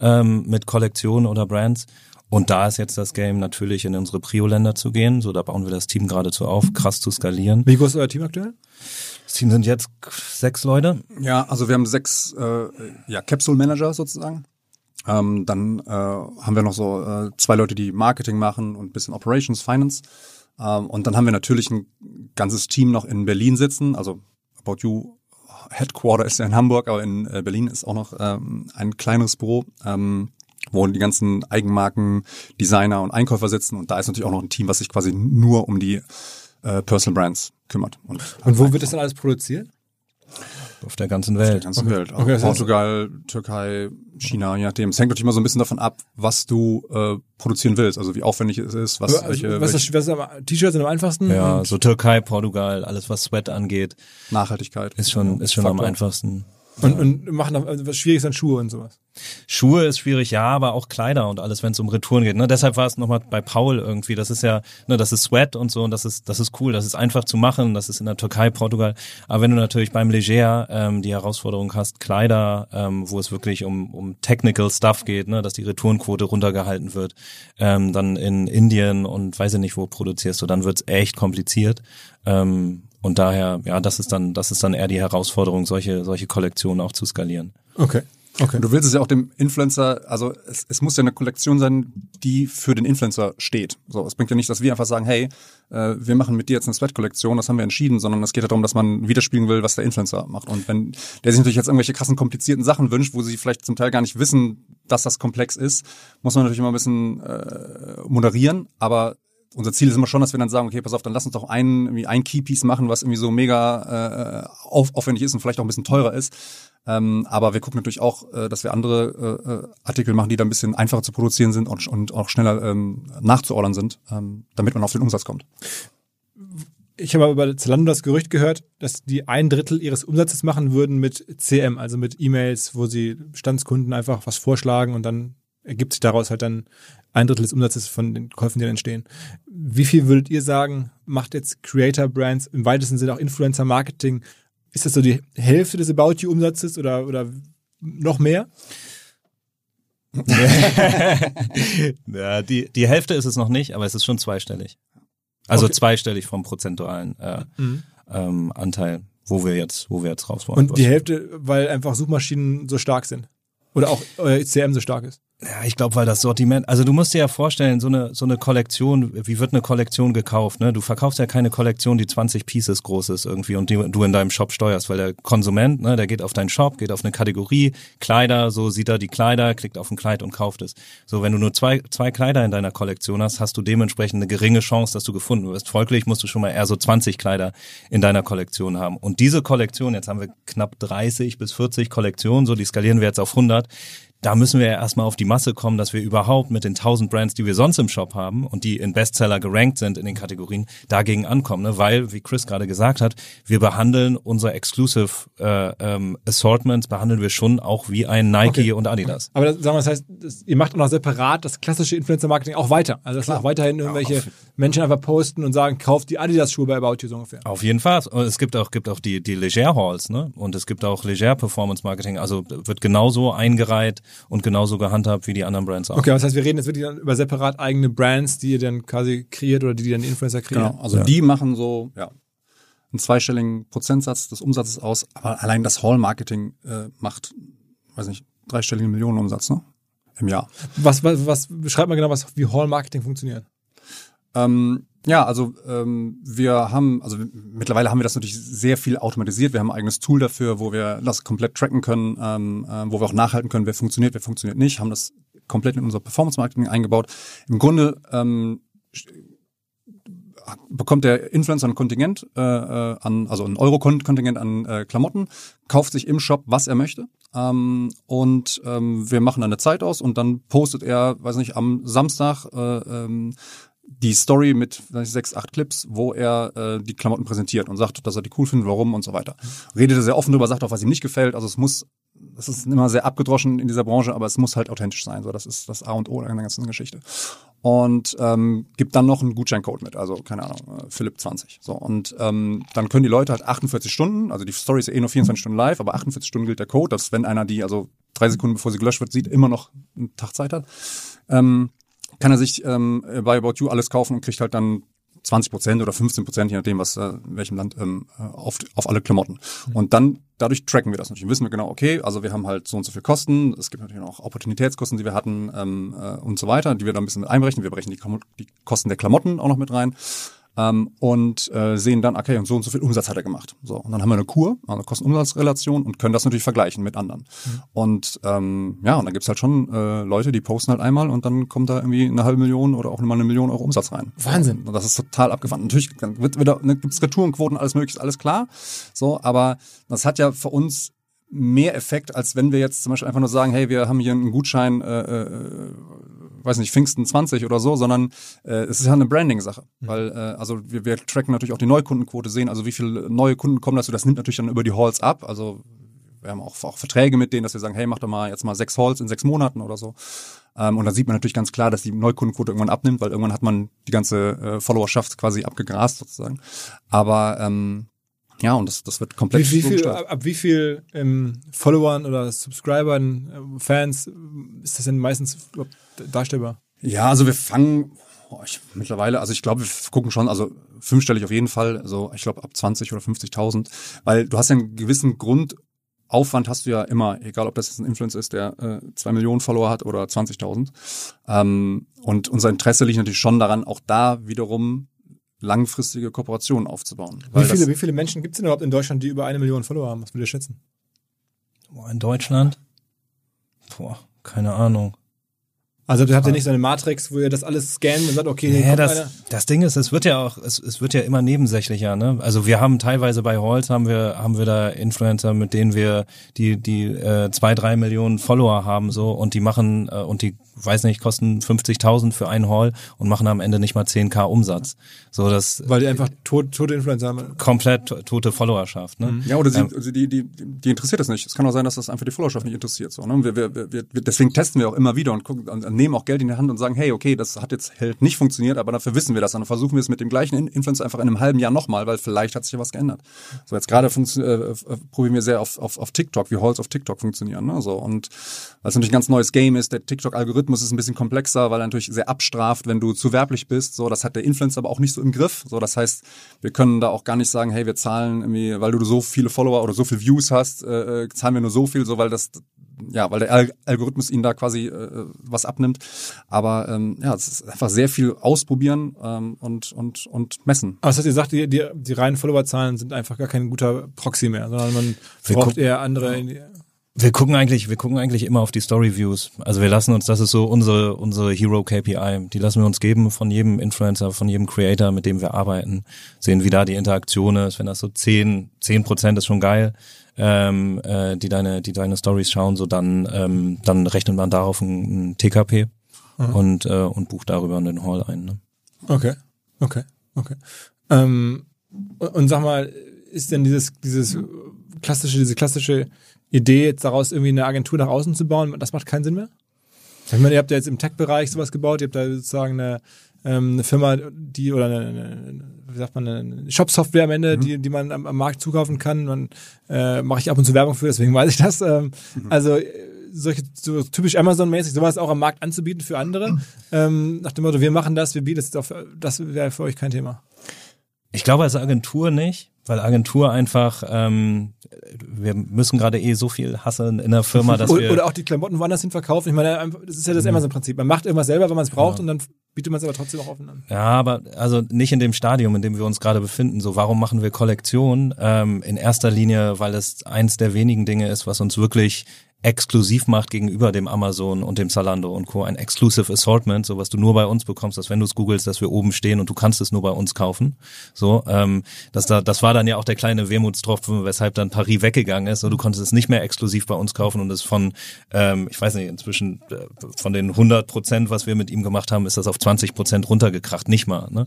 ähm, mit Kollektionen oder Brands. Und da ist jetzt das Game natürlich in unsere Prio-Länder zu gehen. So, da bauen wir das Team geradezu auf, krass zu skalieren. Wie groß ist euer Team aktuell? Das Team sind jetzt sechs Leute. Ja, also wir haben sechs äh, ja, Capsule Manager sozusagen. Ähm, dann äh, haben wir noch so äh, zwei Leute, die Marketing machen und ein bisschen Operations, Finance. Ähm, und dann haben wir natürlich ein ganzes Team noch in Berlin sitzen. Also About You Headquarter ist ja in Hamburg, aber in äh, Berlin ist auch noch ähm, ein kleineres Büro, ähm, wo die ganzen Eigenmarken, Designer und Einkäufer sitzen. Und da ist natürlich auch noch ein Team, was sich quasi nur um die äh, Personal Brands kümmert. Und, Und wo wird das dann alles produziert? Auf der ganzen der Welt. ganzen Welt. Auch Okay, Portugal, Türkei, China, je nachdem. Es hängt natürlich immer so ein bisschen davon ab, was du äh, produzieren willst, also wie aufwendig es ist, was, Also, welche, was, welche ist, was ist am, T-Shirts sind am einfachsten? Ja, so Türkei, Portugal, alles was Sweat angeht, Nachhaltigkeit. ist schon, ist schon am einfachsten. Und, und machen also was schwierig ist an Schuhe und sowas. Schuhe ist schwierig, ja, aber auch Kleider und alles, wenn es um Retouren geht. Ne? Deshalb war es nochmal bei Paul irgendwie. Das ist ja, ne, das ist Sweat und so und das ist, das ist cool. Das ist einfach zu machen. Das ist in der Türkei, Portugal. Aber wenn du natürlich beim Leger ähm, die Herausforderung hast, Kleider, ähm, wo es wirklich um, um Technical Stuff geht, ne, dass die Retourenquote runtergehalten wird, ähm, dann in Indien und weiß ich nicht wo produzierst du, dann wird's echt kompliziert. Ähm, und daher, ja, das ist dann, das ist dann eher die Herausforderung, solche, solche Kollektionen auch zu skalieren. Okay. Okay. Und du willst es ja auch dem Influencer, also es, es muss ja eine Kollektion sein, die für den Influencer steht. So, es bringt ja nicht, dass wir einfach sagen, hey, äh, wir machen mit dir jetzt eine Sweat-Kollektion, das haben wir entschieden, sondern es geht ja darum, dass man widerspiegeln will, was der Influencer macht. Und wenn der sich natürlich jetzt irgendwelche krassen, komplizierten Sachen wünscht, wo sie vielleicht zum Teil gar nicht wissen, dass das komplex ist, muss man natürlich immer ein bisschen äh, moderieren, aber unser Ziel ist immer schon, dass wir dann sagen, okay, pass auf, dann lass uns doch ein, irgendwie ein Keypiece machen, was irgendwie so mega äh, auf, aufwendig ist und vielleicht auch ein bisschen teurer ist. Ähm, aber wir gucken natürlich auch, äh, dass wir andere äh, äh, Artikel machen, die da ein bisschen einfacher zu produzieren sind und, und auch schneller ähm, nachzuordern sind, ähm, damit man auf den Umsatz kommt. Ich habe aber bei Zalando das Gerücht gehört, dass die ein Drittel ihres Umsatzes machen würden mit CM, also mit E-Mails, wo sie Bestandskunden einfach was vorschlagen und dann ergibt sich daraus halt dann ein Drittel des Umsatzes von den Käufen, die dann entstehen. Wie viel würdet ihr sagen, macht jetzt Creator Brands, im weitesten Sinne auch Influencer Marketing, ist das so die Hälfte des About You Umsatzes oder, oder noch mehr? ja, die, die Hälfte ist es noch nicht, aber es ist schon zweistellig. Also Okay. zweistellig vom prozentualen äh, ähm, Anteil, wo wir jetzt, wo wir jetzt raus wollen. Und die Hälfte, weil einfach Suchmaschinen so stark sind. Oder auch euer CM so stark ist. Ja, ich glaube, weil das Sortiment, also du musst dir ja vorstellen, so eine so eine Kollektion, wie wird eine Kollektion gekauft, ne? Du verkaufst ja keine Kollektion, die 20 Pieces groß ist irgendwie und die du in deinem Shop steuerst, weil der Konsument, ne, der geht auf deinen Shop, geht auf eine Kategorie, Kleider, so sieht er die Kleider, klickt auf ein Kleid und kauft es. So, wenn du nur zwei zwei Kleider in deiner Kollektion hast, hast du dementsprechend eine geringe Chance, dass du gefunden wirst. Folglich musst du schon mal eher so 20 Kleider in deiner Kollektion haben. Und diese Kollektion, jetzt haben wir knapp 30 bis 40 Kollektionen, so die skalieren wir jetzt auf 100 da müssen wir ja erstmal auf die Masse kommen, dass wir überhaupt mit den 1000 Brands, die wir sonst im Shop haben und die in Bestseller gerankt sind in den Kategorien, dagegen ankommen. Ne? Weil, wie Chris gerade gesagt hat, wir behandeln unser Exclusive äh, ähm, Assortments, behandeln wir schon auch wie ein Nike Okay. und Adidas. Aber das, sagen wir, das heißt, das, ihr macht auch noch separat das klassische Influencer-Marketing auch weiter. Also dass auch weiterhin irgendwelche Menschen einfach posten und sagen, kauft die Adidas-Schuhe bei About You so ungefähr. Auf jeden Fall. Und es gibt auch, gibt auch die, die Leger Halls, ne? Und es gibt auch Leger Performance Marketing. Also wird genauso eingereiht und genauso gehandhabt wie die anderen Brands auch. Okay, das heißt, wir reden jetzt wirklich dann über separat eigene Brands, die ihr dann quasi kreiert oder die, die dann Influencer kreieren. Genau, also die machen so, ja, einen zweistelligen Prozentsatz des Umsatzes aus, aber allein das Hall-Marketing äh, macht, weiß nicht, dreistelligen Millionenumsatz, ne? Im Jahr. Was, was, was, beschreibt mal genau, was, wie Hall-Marketing funktioniert. Ähm, ja, also ähm, wir haben, also mittlerweile haben wir das natürlich sehr viel automatisiert. Wir haben ein eigenes Tool dafür, wo wir das komplett tracken können, ähm, äh, wo wir auch nachhalten können, wer funktioniert, wer funktioniert nicht. Haben das komplett in unser Performance-Marketing eingebaut. Im Grunde ähm, bekommt der Influencer ein Kontingent äh, äh, an, also ein Euro-Kontingent an äh, Klamotten, kauft sich im Shop, was er möchte. Ähm, und ähm, wir machen dann eine Zeit aus und dann postet er, weiß nicht, am Samstag äh, ähm, die Story mit nicht, sechs, acht Clips, wo er äh, die Klamotten präsentiert und sagt, dass er die cool findet, warum und so weiter. Redet er sehr offen drüber, sagt auch, was ihm nicht gefällt. Also es muss, das ist immer sehr abgedroschen in dieser Branche, aber es muss halt authentisch sein. So, das ist das A und O der ganzen Geschichte. Und ähm, gibt dann noch einen Gutscheincode mit, also keine Ahnung, äh, Philipp 20. So und ähm, dann können die Leute halt 48 Stunden, also die Story ist eh nur 24 Stunden live, aber 48 Stunden gilt der Code, dass wenn einer die also drei Sekunden bevor sie gelöscht wird sieht, immer noch einen Tag Zeit hat. Ähm, kann er sich ähm, bei About You alles kaufen und kriegt halt dann 20 Prozent oder 15 Prozent, je nachdem, was äh, in welchem Land, ähm, äh, auf, auf alle Klamotten. Und dann, dadurch tracken wir das natürlich. Wissen wir genau, okay, also wir haben halt so und so viel Kosten. Es gibt natürlich auch Opportunitätskosten, die wir hatten ähm, äh, und so weiter, die wir da ein bisschen mit einberechnen. Wir berechnen die, die Kosten der Klamotten auch noch mit rein. Ähm, und äh, sehen dann, okay, und so und so viel Umsatz hat er gemacht. So, und dann haben wir eine Kur, also Kosten-Umsatz-Relation und können das natürlich vergleichen mit anderen. Mhm. Und ähm, ja, und dann gibt's halt schon äh, Leute, die posten halt einmal und dann kommt da irgendwie eine halbe Million oder auch mal eine Million Euro Umsatz rein. Wahnsinn. Und das ist total abgefahren. Natürlich dann wird wieder, ne, gibt's Retourenquoten, alles mögliche, alles klar. So, aber das hat ja für uns mehr Effekt, als wenn wir jetzt zum Beispiel einfach nur sagen, hey, wir haben hier einen Gutschein, äh, äh, weiß nicht, Pfingsten 20 oder so, sondern äh, es ist ja eine Branding-Sache. Weil, äh, also wir, wir tracken natürlich auch die Neukundenquote, sehen, also wie viele neue Kunden kommen dazu, das nimmt natürlich dann über die Halls ab. Also wir haben auch, auch Verträge mit denen, dass wir sagen, hey, mach doch mal jetzt mal sechs Halls in sechs Monaten oder so. Ähm, und dann sieht man natürlich ganz klar, dass die Neukundenquote irgendwann abnimmt, weil irgendwann hat man die ganze äh, Followerschaft quasi abgegrast sozusagen. Aber ähm, ja, und das, das wird komplett Wie, wie viel, ab, ab wie viel ähm, Followern oder Subscribern, äh, Fans ist das denn meistens darstellbar? Ja, also wir fangen boah, ich, mittlerweile, also ich glaube, wir gucken schon, also fünfstellig auf jeden Fall, also ich glaube ab 20 oder 50.000, weil du hast ja einen gewissen Grundaufwand hast du ja immer, egal ob das jetzt ein Influencer ist, der äh, zwei Millionen Follower hat oder 20.000. Ähm, und unser Interesse liegt natürlich schon daran, auch da wiederum langfristige Kooperationen aufzubauen. Wie viele, das, wie viele Menschen gibt es denn überhaupt in Deutschland, die über eine Million Follower haben? Was würdet ihr schätzen? Boah, in Deutschland? Boah, keine Ahnung. Also habt ihr nicht so eine Matrix, wo ihr das alles scannt und sagt, okay, Ja, kommt das, einer. das Ding ist, es wird ja auch, es, es wird ja immer nebensächlicher, ne? Also wir haben teilweise bei Halls haben wir, haben wir da Influencer, mit denen wir die, die äh, zwei, drei Millionen Follower haben so und die machen äh, und die, weiß nicht, kosten 50.000 für einen Hall und machen am Ende nicht mal 10k Umsatz. So das Weil die einfach tot, tote Influencer haben. komplett to- tote Followerschaft, ne? Ja, oder sie, also die, die, die interessiert das nicht. Es kann auch sein, dass das einfach die Followerschaft nicht interessiert. So, ne? wir, wir, wir, wir, deswegen testen wir auch immer wieder und gucken, und nehmen auch Geld in die Hand und sagen, hey, okay, das hat jetzt halt nicht funktioniert, aber dafür wissen wir das. Und dann versuchen wir es mit dem gleichen In- Influencer einfach in einem halben Jahr nochmal, weil vielleicht hat sich ja was geändert. So, jetzt gerade äh, äh, probieren wir sehr auf, auf, auf TikTok, wie Halls auf TikTok funktionieren. Ne? So, und weil es natürlich ein ganz neues Game ist, der TikTok-Algorithmus ist ein bisschen komplexer, weil er natürlich sehr abstraft, wenn du zu werblich bist. So, das hat der Influencer aber auch nicht so im Griff. So, das heißt, wir können da auch gar nicht sagen, hey, wir zahlen irgendwie, weil du so viele Follower oder so viele Views hast, äh, äh, zahlen wir nur so viel, so weil das ja, weil der Al Algorithmus ihnen da quasi äh, was abnimmt. Aber ähm, ja, es ist einfach sehr viel ausprobieren ähm, und und und messen. Aber das heißt, ihr sagt, die, die, die reinen Followerzahlen sind einfach gar kein guter Proxy mehr, sondern man Wir braucht eher andere. In die, Wir gucken eigentlich, wir gucken eigentlich immer auf die Story Views. Also wir lassen uns, das ist so unsere unsere Hero KPI. Die lassen wir uns geben von jedem Influencer, von jedem Creator, mit dem wir arbeiten. Sehen, wie da die Interaktion ist. Wenn das so 10 10 Prozent ist schon geil, ähm, äh, die deine die deine Stories schauen, so dann ähm, dann rechnet man darauf ein, ein TKP und äh, und bucht darüber einen Haul ein. Ne? okay, okay, okay. Ähm, und, und sag mal, ist denn dieses, dieses klassische, diese klassische Idee, jetzt daraus irgendwie eine Agentur nach außen zu bauen, das macht keinen Sinn mehr? Ich meine, ihr habt ja jetzt im Tech-Bereich sowas gebaut, ihr habt da sozusagen eine, ähm, eine Firma, die oder eine, eine wie sagt man, eine Shop-Software am Ende, die, die man am, am Markt zukaufen kann. Man äh, mache ich ab und zu Werbung für, deswegen weiß ich das. Ähm, Also äh, solche so typisch Amazon-mäßig, sowas auch am Markt anzubieten für andere. Ähm, nach dem Motto, wir machen das, wir bieten es auf, das wäre für euch kein Thema. Ich glaube als Agentur nicht, weil Agentur einfach, ähm, wir müssen gerade eh so viel hasseln in der Firma, dass Oder, wir oder auch die Klamotten woanders hin verkaufen. Ich meine, das ist ja das Amazon-Prinzip. Man macht irgendwas selber, wenn man es braucht und dann bietet man es aber trotzdem auch offen an. Ja, aber also nicht in dem Stadium, in dem wir uns gerade befinden. So, warum machen wir Kollektion? Ähm, in erster Linie, weil es eins der wenigen Dinge ist, was uns wirklich exklusiv macht gegenüber dem Amazon und dem Zalando und Co. Ein Exclusive Assortment, so was du nur bei uns bekommst, dass wenn du es googelst, dass wir oben stehen und du kannst es nur bei uns kaufen. So, ähm, das, da, das war dann ja auch der kleine Wermutstropfen, weshalb dann Paris weggegangen ist. So, du konntest es nicht mehr exklusiv bei uns kaufen und es von, ähm, ich weiß nicht, inzwischen äh, von den 100 Prozent, was wir mit ihm gemacht haben, ist das auf 20 Prozent runtergekracht, nicht mal. Ne?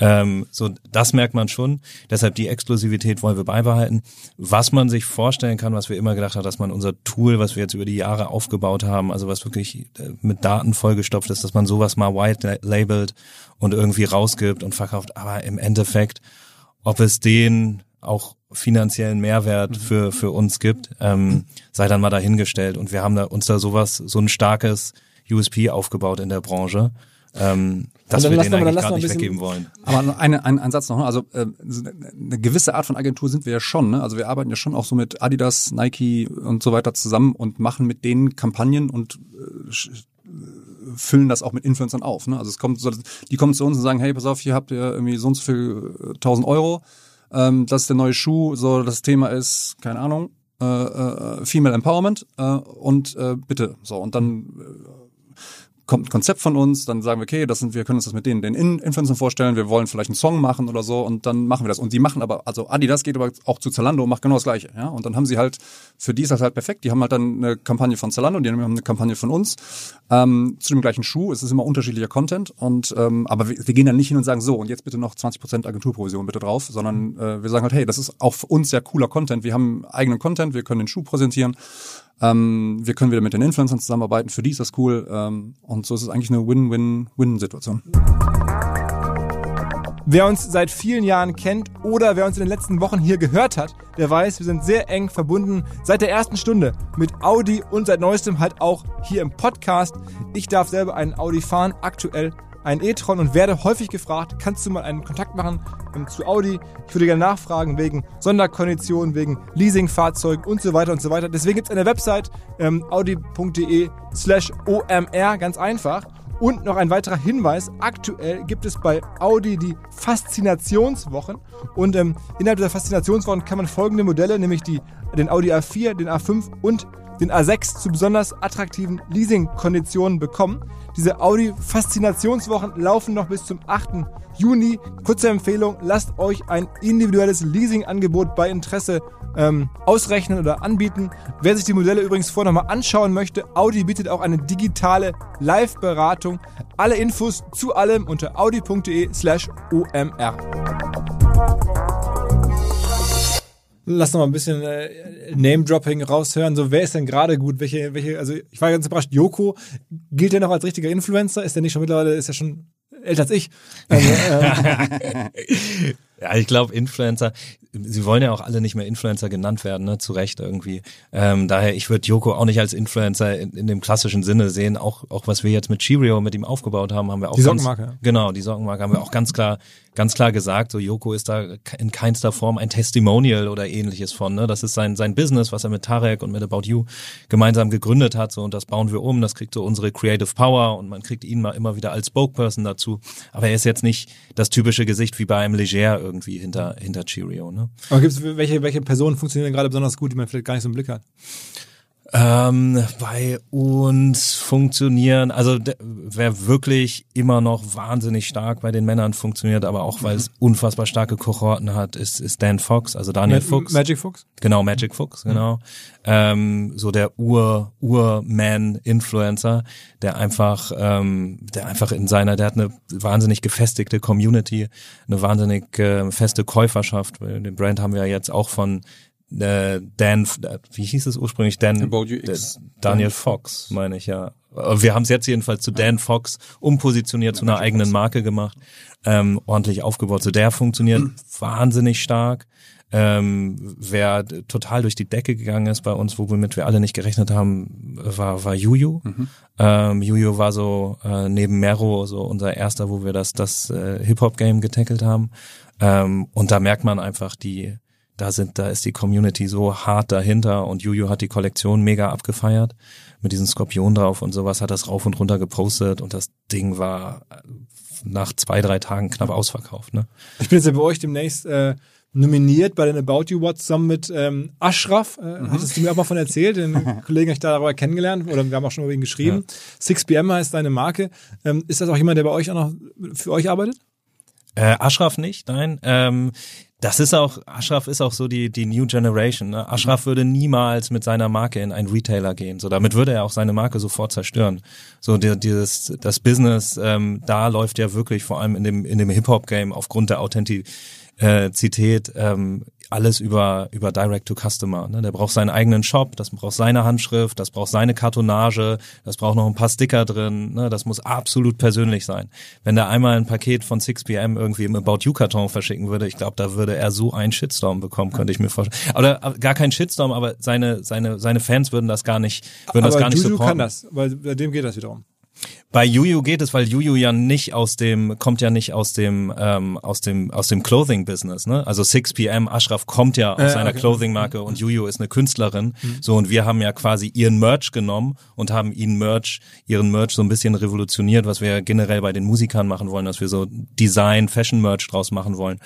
Ähm, so, das merkt man schon. Deshalb die Exklusivität wollen wir beibehalten. Was man sich vorstellen kann, was wir immer gedacht haben, dass man unser Tool, was wir jetzt über die Jahre aufgebaut haben, also was wirklich äh, mit Daten vollgestopft ist, dass man sowas mal white labelt und irgendwie rausgibt und verkauft. Aber im Endeffekt, ob es den auch finanziellen Mehrwert für, für uns gibt, ähm, sei dann mal dahingestellt. Und wir haben da, uns da sowas, so ein starkes USP aufgebaut in der Branche, ähm, dass wir den eigentlich ein nicht bisschen- weggeben wollen. Aber eine, ein, ein Satz noch, ne? also äh, eine gewisse Art von Agentur sind wir ja schon. Ne? Also wir arbeiten ja schon auch so mit Adidas, Nike und so weiter zusammen und machen mit denen Kampagnen und äh, sch- füllen das auch mit Influencern auf. Ne? Also es kommt so, die kommen zu uns und sagen, hey, pass auf, hier habt ihr irgendwie so und so viel äh, 1000 Euro. Ähm, das ist der neue Schuh. So, das Thema ist, keine Ahnung, äh, äh, Female Empowerment äh, und äh, bitte. So, und dann äh, kommt ein Konzept von uns, dann sagen wir, okay, das sind, wir können uns das mit denen, den In- Influencern vorstellen, wir wollen vielleicht einen Song machen oder so und dann machen wir das. Und die machen aber, also Adidas geht aber auch zu Zalando und macht genau das Gleiche, ja. Und dann haben sie halt, für die ist das halt perfekt, die haben halt dann eine Kampagne von Zalando, die haben eine Kampagne von uns, ähm, zu dem gleichen Schuh, es ist immer unterschiedlicher Content und, ähm, aber wir, wir gehen dann nicht hin und sagen, so, und jetzt bitte noch 20% Agenturprovision bitte drauf, sondern äh, wir sagen halt, hey, das ist auch für uns sehr cooler Content, wir haben eigenen Content, wir können den Schuh präsentieren, ähm, wir können wieder mit den Influencern zusammenarbeiten, für die ist das cool. Ähm, und so ist es eigentlich eine Win-Win-Win-Situation. Wer uns seit vielen Jahren kennt oder wer uns in den letzten Wochen hier gehört hat, der weiß, wir sind sehr eng verbunden seit der ersten Stunde mit Audi und seit neuestem halt auch hier im Podcast. Ich darf selber einen Audi fahren, aktuell einen e-tron und werde häufig gefragt, kannst du mal einen Kontakt machen ähm, zu Audi? Ich würde gerne nachfragen wegen Sonderkonditionen, wegen Leasingfahrzeugen und so weiter und so weiter. Deswegen gibt es eine Website ähm, audi.de slash omr, ganz einfach. Und noch ein weiterer Hinweis, aktuell gibt es bei Audi die Faszinationswochen und ähm, innerhalb dieser Faszinationswochen kann man folgende Modelle, nämlich die, den Audi A4, den A5 und den A6 zu besonders attraktiven Leasingkonditionen bekommen. Diese Audi Faszinationswochen laufen noch bis zum 8. Juni. Kurze Empfehlung, lasst euch ein individuelles Leasingangebot bei Interesse ähm, ausrechnen oder anbieten. Wer sich die Modelle übrigens vorher nochmal anschauen möchte, Audi bietet auch eine digitale Live-Beratung. Alle Infos zu allem unter audi.de slash omr. Lass noch mal ein bisschen äh, Name-Dropping raushören. So, wer ist denn gerade gut? Welche, welche, also ich war ganz überrascht, Joko, gilt der noch als richtiger Influencer? Ist der nicht schon mittlerweile, ist er schon älter als ich? Also, ähm, Ja, ich glaube, Influencer, sie wollen ja auch alle nicht mehr Influencer genannt werden, ne? zu Recht irgendwie. Ähm, daher, ich würde Joko auch nicht als Influencer in, in dem klassischen Sinne sehen. Auch, auch was wir jetzt mit Cheerio mit ihm aufgebaut haben, haben wir auch Die ganz, Sockenmarke, ja. Genau, die Sockenmarke haben wir auch ganz klar, ganz klar gesagt. So Joko ist da in keinster Form ein Testimonial oder ähnliches von. Ne? Das ist sein sein Business, was er mit Tarek und mit About You gemeinsam gegründet hat. So und das bauen wir um. Das kriegt so unsere Creative Power und man kriegt ihn mal immer wieder als Spokesperson dazu. Aber er ist jetzt nicht das typische Gesicht wie bei einem Leger irgendwie hinter hinter Cheerio. Ne? aber gibt's welche, welche Personen funktionieren gerade besonders gut, die man vielleicht gar nicht so im Blick hat? Ähm, bei uns funktionieren, also wer wirklich immer noch wahnsinnig stark bei den Männern funktioniert, aber auch weil es unfassbar starke Kohorten hat, ist, ist Dan Fox, also Daniel Ma- Fuchs. Magic Fuchs? Genau, Magic Fuchs, genau. Ähm, so der Ur, Ur-Man-Influencer, der einfach, ähm, der einfach in seiner, der hat eine wahnsinnig gefestigte Community, eine wahnsinnig äh, feste Käuferschaft. Den Brand haben wir ja jetzt auch von äh, Dan, äh, wie hieß es ursprünglich? Dan, äh, Daniel Fox, meine ich ja. Wir haben es jetzt jedenfalls zu Dan Fox umpositioniert, zu einer eigenen Marke gemacht, ähm, ordentlich aufgebaut. So der funktioniert wahnsinnig stark. Ähm, wer total durch die Decke gegangen ist bei uns, womit wir alle nicht gerechnet haben, war, war Juju. Ähm, Juju war so äh, neben Mero so unser erster, wo wir das, das äh, Hip-Hop-Game getackelt haben. Ähm, und da merkt man einfach die, da sind, da ist die Community so hart dahinter und Juju hat die Kollektion mega abgefeiert mit diesem Skorpion drauf und sowas, hat das rauf und runter gepostet und das Ding war äh, nach zwei, drei Tagen knapp ausverkauft, ne? Ich bin jetzt ja bei euch demnächst äh, nominiert bei den About You Awards zusammen mit ähm, Ashraf. Äh, Hattest du mir auch mal von erzählt, den Kollegen habe ich darüber kennengelernt oder wir haben auch schon über ihn geschrieben. 6pm heißt deine Marke. Ähm, ist das auch jemand, der bei euch auch noch für euch arbeitet? Äh, Ashraf nicht, nein. Ähm, das ist auch, Ashraf ist auch so die, die New Generation. Ne? Ashraf würde niemals mit seiner Marke in einen Retailer gehen. So, damit würde er auch seine Marke sofort zerstören. So, die, dieses, das Business, ähm, da läuft ja wirklich vor allem in dem, in dem Hip-Hop-Game aufgrund der Authentizität ähm, alles über, über Direct to Customer. Ne? Der braucht seinen eigenen Shop, das braucht seine Handschrift, das braucht seine Kartonage, das braucht noch ein paar Sticker drin, ne? das muss absolut persönlich sein. Wenn der einmal ein Paket von 6pm irgendwie im About You Karton verschicken würde, ich glaube, da würde er so einen Shitstorm bekommen, könnte ich mir vorstellen. Oder äh, gar kein Shitstorm, aber seine, seine, seine Fans würden das gar nicht, würden das Aber gar nicht Juju supporten. kann das, weil bei dem geht das wiederum. Bei Juju geht es, weil Juju ja nicht aus dem, kommt ja nicht aus dem, ähm, aus dem, aus dem Clothing-Business, ne? Also 6pm, Ashraf kommt ja aus Äh, einer okay. Clothing-Marke und Juju ist eine Künstlerin. So, und wir haben ja quasi ihren Merch genommen und haben ihren Merch, ihren Merch so ein bisschen revolutioniert, was wir ja generell bei den Musikern machen wollen, dass wir so Design, Fashion-Merch draus machen wollen.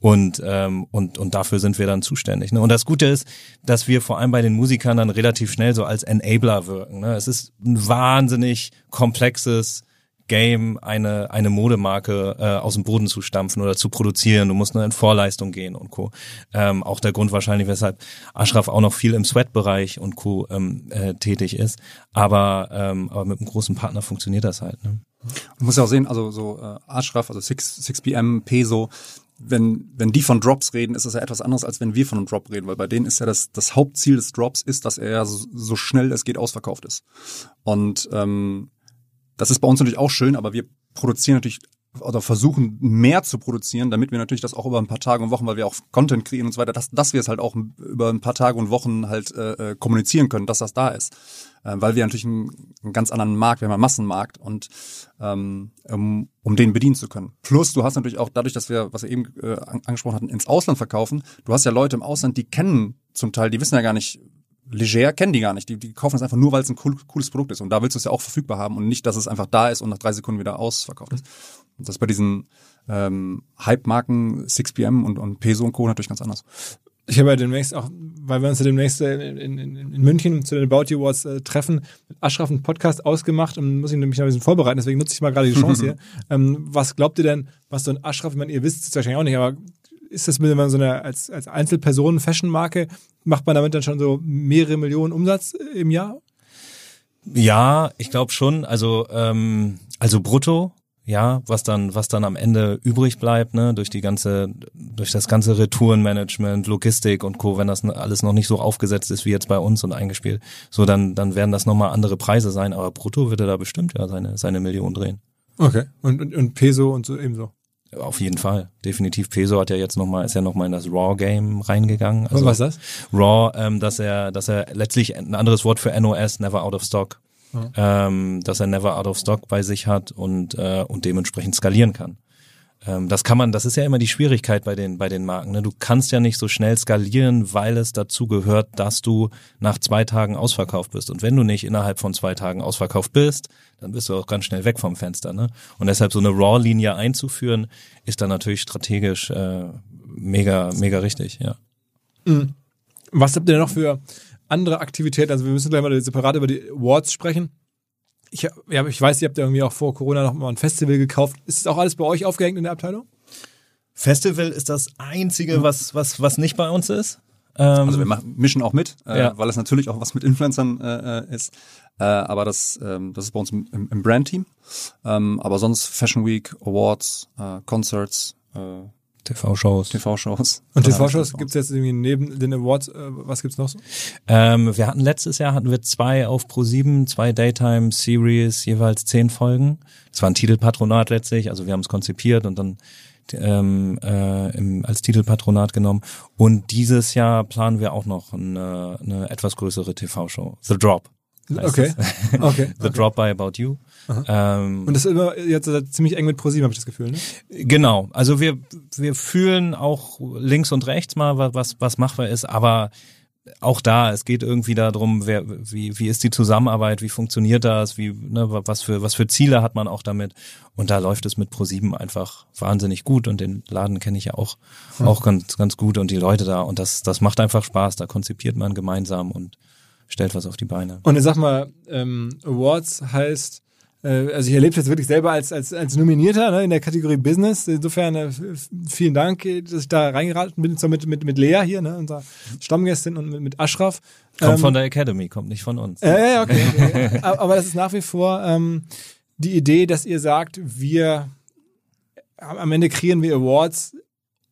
Und, ähm, und, und dafür sind wir dann zuständig. Ne? Und das Gute ist, dass wir vor allem bei den Musikern dann relativ schnell so als Enabler wirken. Ne? Es ist ein wahnsinnig komplexes Game, eine, eine Modemarke äh, aus dem Boden zu stampfen oder zu produzieren. Du musst nur in Vorleistung gehen und Co. Ähm, auch der Grund wahrscheinlich, weshalb Ashraf auch noch viel im Sweat-Bereich und Co. Ähm, äh, tätig ist. Aber, ähm, aber mit einem großen Partner funktioniert das halt. Ne? Du musst ja auch sehen, also so äh, Ashraf, also 6, 6pm, Peso, wenn, wenn die von Drops reden, ist das ja etwas anderes, als wenn wir von einem Drop reden, weil bei denen ist ja das, das Hauptziel des Drops ist, dass er so, so schnell es geht ausverkauft ist. Und ähm, das ist bei uns natürlich auch schön, aber wir produzieren natürlich oder versuchen mehr zu produzieren, damit wir natürlich das auch über ein paar Tage und Wochen, weil wir auch Content kreieren und so weiter, dass, dass wir es halt auch über ein paar Tage und Wochen halt äh, äh, kommunizieren können, dass das da ist. Äh, weil wir natürlich einen, einen ganz anderen Markt, wir haben einen Massenmarkt und ähm, um, um den bedienen zu können. Plus, du hast natürlich auch dadurch, dass wir, was wir eben äh, an- angesprochen hatten, ins Ausland verkaufen, du hast ja Leute im Ausland, die kennen zum Teil, die wissen ja gar nicht, leger kennen die gar nicht. Die, die kaufen es einfach nur, weil es ein cool, cooles Produkt ist. Und da willst du es ja auch verfügbar haben und nicht, dass es einfach da ist und nach drei Sekunden wieder ausverkauft ist. Und das ist bei diesen ähm, Hype-Marken 6pm und, und Peso und Co. natürlich ganz anders. Ich habe ja demnächst auch, weil wir uns ja demnächst äh, in, in, in München zu den About You Awards äh, treffen, mit Ashraf einen Podcast ausgemacht und muss ich mich noch ein bisschen vorbereiten, deswegen nutze ich mal gerade die Chance hier. Ähm, was glaubt ihr denn, was so ein Ashraf, ich meine, ihr wisst es wahrscheinlich auch nicht, aber ist das mit so eine als, als Einzelperson Fashion-Marke, macht man damit dann schon so mehrere Millionen Umsatz äh, im Jahr? Ja, ich glaube schon. Also ähm, also brutto, ja, was dann was dann am Ende übrig bleibt, ne, durch die ganze durch das ganze Retourenmanagement, Logistik und Co. Wenn das alles noch nicht so aufgesetzt ist wie jetzt bei uns und eingespielt, so dann dann werden das nochmal andere Preise sein. Aber brutto wird er da bestimmt ja seine seine Million drehen. Okay. Und, und, und Peso und so ebenso. Auf jeden Fall, definitiv. Peso hat ja jetzt noch mal ist ja noch mal in das Raw Game reingegangen. Also was ist das? Raw, ähm, dass er, dass er letztlich ein anderes Wort für NOS, Never Out of Stock, ähm, dass er Never Out of Stock bei sich hat und äh, und dementsprechend skalieren kann. Ähm, das kann man, das ist ja immer die Schwierigkeit bei den bei den Marken. Ne? Du kannst ja nicht so schnell skalieren, weil es dazu gehört, dass du nach zwei Tagen ausverkauft bist. Und wenn du nicht innerhalb von zwei Tagen ausverkauft bist, dann bist du auch ganz schnell weg vom Fenster. Ne? Und deshalb so eine Raw-Linie einzuführen, ist dann natürlich strategisch äh, mega mega richtig. Ja. Was habt ihr noch für andere Aktivitäten? Also wir müssen gleich mal separat über die Awards sprechen. Ich, ja, ich weiß, ihr habt ja irgendwie auch vor Corona noch mal ein Festival gekauft. Ist das auch alles bei euch aufgehängt in der Abteilung? Festival ist das einzige, was was was nicht bei uns ist. Ähm, Also wir machen, mischen auch mit, äh, Ja. weil es natürlich auch was mit Influencern äh, äh, ist. Äh, aber das, ähm, das ist bei uns im, im, im Brand-Team. Ähm, aber sonst Fashion Week, Awards, äh, Concerts, äh, TV-Shows. TV-Shows. Und TV-Shows gibt es jetzt irgendwie neben den Awards, äh, was gibt's noch so? Ähm, wir hatten letztes Jahr hatten wir zwei auf Pro7, zwei Daytime Series, jeweils zehn Folgen. Das war ein Titelpatronat letztlich, also wir haben es konzipiert und dann ähm, äh, im, als Titelpatronat genommen. Und dieses Jahr planen wir auch noch eine, eine etwas größere TV-Show. The Drop. Okay. Okay. The Drop by About You. Ähm, Und das ist immer jetzt ziemlich eng mit ProSieben, habe ich das Gefühl, ne? Genau, also wir wir fühlen auch links und rechts mal, wa- was was machbar ist, aber auch da, es geht irgendwie darum, wer, wie, wie ist die Zusammenarbeit, wie funktioniert das, wie, ne, wa- was für, was für Ziele hat man auch damit. Und da läuft es mit Pro7 einfach wahnsinnig gut und den Laden kenne ich ja auch, auch ganz, ganz gut und die Leute da und das, das macht einfach Spaß, da konzipiert man gemeinsam und stellt was auf die Beine. Und jetzt sag mal, ähm, Awards heißt, also ich erlebe das wirklich selber als, als, als Nominierter ne, in der Kategorie Business. Insofern äh, vielen Dank, äh, dass ich da reingeraten bin, mit, mit, mit Lea hier, ne, unserer Stammgästin und mit, mit Ashraf. Kommt Ähm, von der Academy, kommt nicht von uns. Ja, ja, okay. okay. Aber aber das ist nach wie vor ähm, die Idee, dass ihr sagt, wir am Ende kreieren wir Awards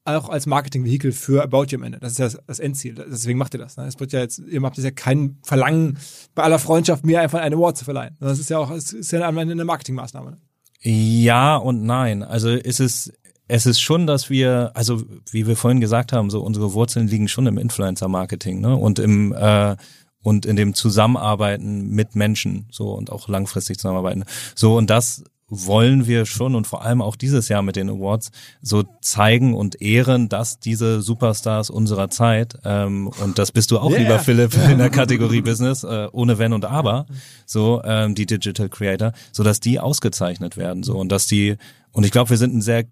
auch als Marketingvehikel für About You am Ende. Das ist ja das, Endziel. Deswegen macht ihr das. Ne? Es wird ja jetzt, ihr habt ja kein Verlangen, bei aller Freundschaft mir einfach einen Award zu verleihen. Das ist ja auch, es ist ja am Ende eine Marketingmaßnahme. ne? Ja und nein. Also ist es es ist schon, dass wir, also wie wir vorhin gesagt haben, so unsere Wurzeln liegen schon im Influencer-Marketing, ne? Und im äh, und in dem Zusammenarbeiten mit Menschen so und auch langfristig zusammenarbeiten. So und das wollen wir schon und vor allem auch dieses Jahr mit den Awards so zeigen und ehren, dass diese Superstars unserer Zeit ähm, und das bist du auch, Yeah. lieber Philipp, in der Kategorie Business, äh, ohne Wenn und Aber, so ähm, die Digital Creator, so dass die ausgezeichnet werden, so und dass die und ich glaube, wir sind ein sehr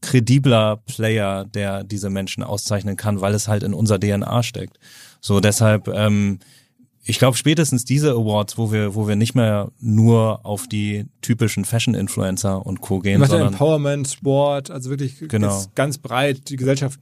kredibler Player, der diese Menschen auszeichnen kann, weil es halt in unserer DNA steckt. So deshalb ähm, ich glaube spätestens diese Awards, wo wir, wo wir nicht mehr nur auf die typischen Fashion-Influencer und Co. Gehen, sondern Empowerment, Sport, also wirklich Genau. ganz breit die Gesellschaft.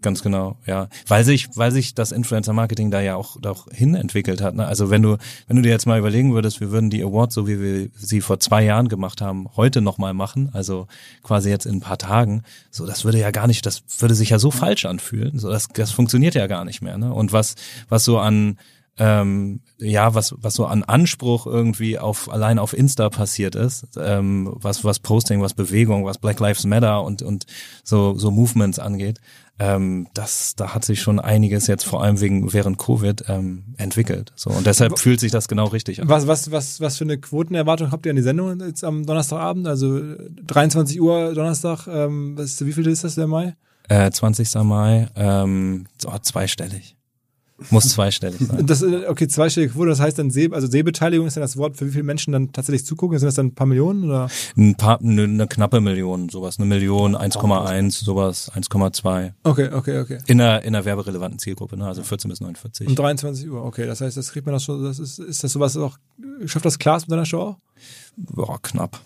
ganz genau, ja, weil sich, weil sich das Influencer-Marketing da ja auch, auch hin entwickelt hat. Ne? Also wenn du, wenn du dir jetzt mal überlegen würdest, wir würden die Awards, so wie wir sie vor zwei Jahren gemacht haben, heute nochmal machen, also quasi jetzt in ein paar Tagen, so das würde ja gar nicht, das würde sich ja so falsch anfühlen. So das, das funktioniert ja gar nicht mehr. Ne? Und was, was so an ähm, ja, was, was so an Anspruch irgendwie auf allein auf Insta passiert ist, ähm, was, was Posting, was Bewegung, was Black Lives Matter und, und so, so Movements angeht, ähm, das, da hat sich schon einiges jetzt vor allem wegen während Covid ähm, entwickelt. So und deshalb fühlt sich das genau richtig an. Was, was, was, was für eine Quotenerwartung habt ihr an die Sendung jetzt am Donnerstagabend? Also äh, 23 Uhr Donnerstag, ähm, was, wie viel ist das der Mai? Äh, 20. Mai, ähm, so, zweistellig. Muss zweistellig sein. Das, äh, okay, zweistellige Quote, das heißt dann Seh, also Sehbeteiligung ist dann das Wort, für wie viele Menschen dann tatsächlich zugucken? Sind das dann ein paar Millionen oder? Ein paar, eine, eine knappe Million, sowas, eine Million, 1,1, sowas, 1,2. Okay, okay, okay. In einer, in einer werberelevanten Zielgruppe, ne? also 14 bis 49. Um 23 Uhr, okay. Das heißt, das kriegt man das schon, das ist, ist das sowas auch, schafft das Klaas mit deiner Show auch? Boah, knapp,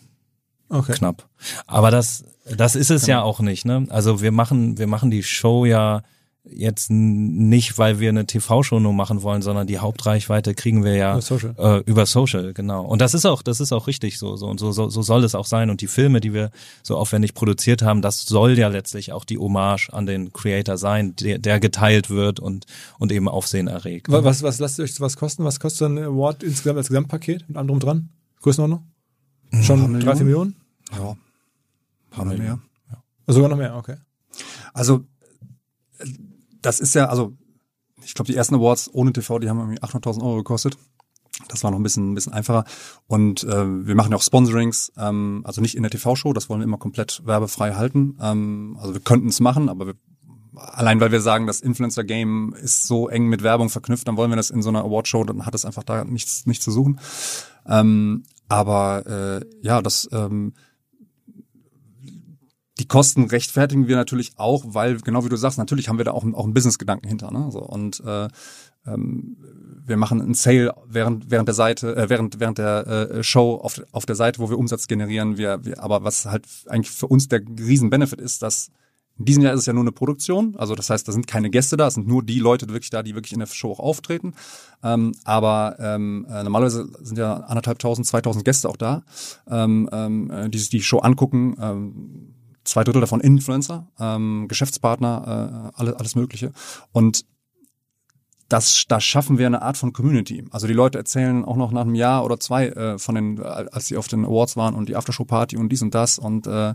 Okay. knapp. Aber das, das ist es ja auch nicht, ne? Also wir machen, wir machen die Show ja jetzt nicht, weil wir eine TV-Show nur machen wollen, sondern die Hauptreichweite kriegen wir ja Über Social. Äh, über Social, genau. Und das ist auch, das ist auch richtig so, so und so, so, so soll es auch sein. Und die Filme, die wir so aufwendig produziert haben, das soll ja letztlich auch die Hommage an den Creator sein, der, der geteilt wird und und eben Aufsehen erregt. Wa- Was, was lasst ihr euch sowas kosten? Was kostet so ein Award insgesamt als Gesamtpaket mit allem drum dran? Größenordnung? Schon drei, vier Millionen? Ja, Paar oder Millionen. mehr. Sogar noch mehr, okay. Also das ist ja, also ich glaube, die ersten Awards ohne TV, die haben irgendwie 800.000 Euro gekostet. Das war noch ein bisschen, ein bisschen einfacher. Und äh, wir machen ja auch Sponsorings, ähm, also nicht in der TV-Show, das wollen wir immer komplett werbefrei halten. Ähm, also wir könnten es machen, aber wir, allein weil wir sagen, das Influencer-Game ist so eng mit Werbung verknüpft, dann wollen wir das in so einer Award-Show, dann hat es einfach da nichts, nichts zu suchen. Ähm, aber äh, ja, das ähm, die Kosten rechtfertigen wir natürlich auch, weil, genau wie du sagst, natürlich haben wir da auch, einen- auch einen Business-Gedanken hinter. Ne? So, und äh, ähm, wir machen einen Sale während, während der Seite, äh, während, während der äh, Show auf, auf der Seite, wo wir Umsatz generieren. Wir, wir, aber was halt eigentlich für uns der Riesen-Benefit ist, dass in diesem Jahr ist es ja nur eine Produktion, also das heißt, da sind keine Gäste da, es sind nur die Leute wirklich da, die wirklich in der Show auch auftreten. Ähm, aber ähm, äh, normalerweise sind ja anderthalbtausend, zweitausend Gäste auch da, ähm, ähm, äh, die sich die Show angucken. Ähm, zwei Drittel davon Influencer, ähm, Geschäftspartner, äh, alles, alles Mögliche. Und das, da schaffen wir eine Art von Community. Also die Leute erzählen auch noch nach einem Jahr oder zwei äh, von den, äh, als sie auf den Awards waren und die Aftershow-Party und dies und das. Und äh,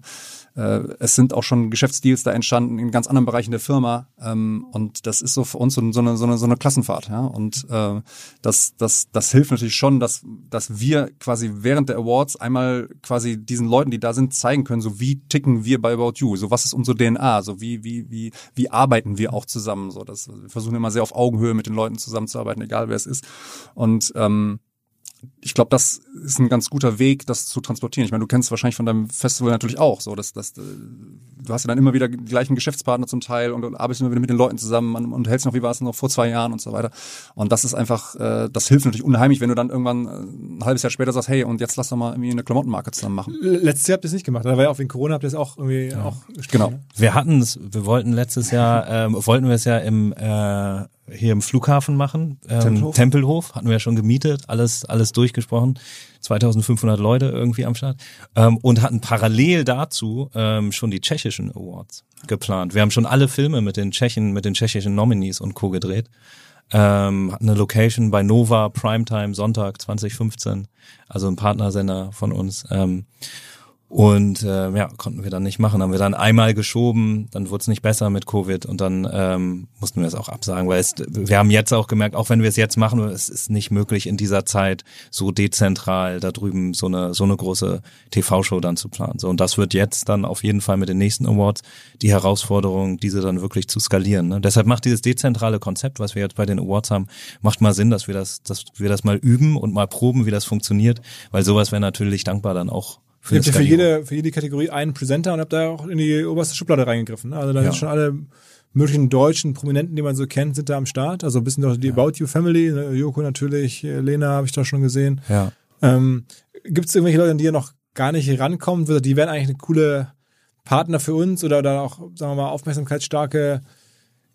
äh, es sind auch schon Geschäftsdeals da entstanden in ganz anderen Bereichen der Firma. Ähm, und das ist so für uns so, so, eine, so, eine, so eine Klassenfahrt. Ja? Und äh, das, das, das hilft natürlich schon, dass, dass wir quasi während der Awards einmal quasi diesen Leuten, die da sind, zeigen können, so wie ticken wir bei About You, so was ist unsere DNA, so wie, wie, wie, wie arbeiten wir auch zusammen. So, das, wir versuchen immer sehr auf Augenhöhe mit den Leuten zusammenzuarbeiten, egal wer es ist. Und ähm, ich glaube, das ist ein ganz guter Weg, das zu transportieren. Ich meine, du kennst es wahrscheinlich von deinem Festival natürlich auch, so dass, dass äh, du hast ja dann immer wieder die gleichen Geschäftspartner zum Teil und, und arbeitest immer wieder mit den Leuten zusammen und, hältst noch, wie war es noch vor zwei Jahren und so weiter. Und das ist einfach, äh, das hilft natürlich unheimlich, wenn du dann irgendwann äh, ein halbes Jahr später sagst, hey, und jetzt lass doch mal irgendwie eine Klamottenmarke zusammen machen. Letztes Jahr habt ihr es nicht gemacht. Da war ja auch wegen Corona habt ihr es auch irgendwie auch Genau. Wir hatten es, wir wollten letztes Jahr, ähm, wollten wir es ja im äh, hier im Flughafen machen, ähm, Tempelhof? Tempelhof. hatten wir ja schon gemietet, alles alles durchgesprochen, 2500 Leute irgendwie am Start ähm, und hatten parallel dazu ähm, schon die tschechischen Awards geplant. Wir haben schon alle Filme mit den Tschechen, mit den tschechischen Nominees und Co gedreht. Ähm, hatten eine Location bei Nova Primetime Sonntag 2015, also ein Partnersender von uns. Ähm, Und äh, ja, konnten wir dann nicht machen. Haben wir dann einmal geschoben, dann wurde es nicht besser mit Covid und dann ähm, mussten wir es auch absagen, weil es, wir haben jetzt auch gemerkt, auch wenn wir es jetzt machen, es ist nicht möglich in dieser Zeit so dezentral da drüben so eine so eine große TV-Show dann zu planen. So und das wird jetzt dann auf jeden Fall mit den nächsten Awards die Herausforderung, diese dann wirklich zu skalieren. Ne? Deshalb macht dieses dezentrale Konzept, was wir jetzt bei den Awards haben, macht mal Sinn, dass wir das, dass wir das mal üben und mal proben, wie das funktioniert, weil sowas wäre natürlich dankbar dann auch für eine ja für jede, für jede Kategorie einen Presenter und habt da auch in die oberste Schublade reingegriffen. ne? Also da Ja. sind schon alle möglichen deutschen Prominenten, die man so kennt, sind da am Start. Also ein bisschen doch die About You Family, ne? Joko natürlich, äh, Lena habe ich da schon gesehen. Ja. Ähm, Gibt es irgendwelche Leute, an die ihr noch gar nicht rankommt? Die wären eigentlich eine coole Partner für uns oder dann auch, sagen wir mal, aufmerksamkeitsstarke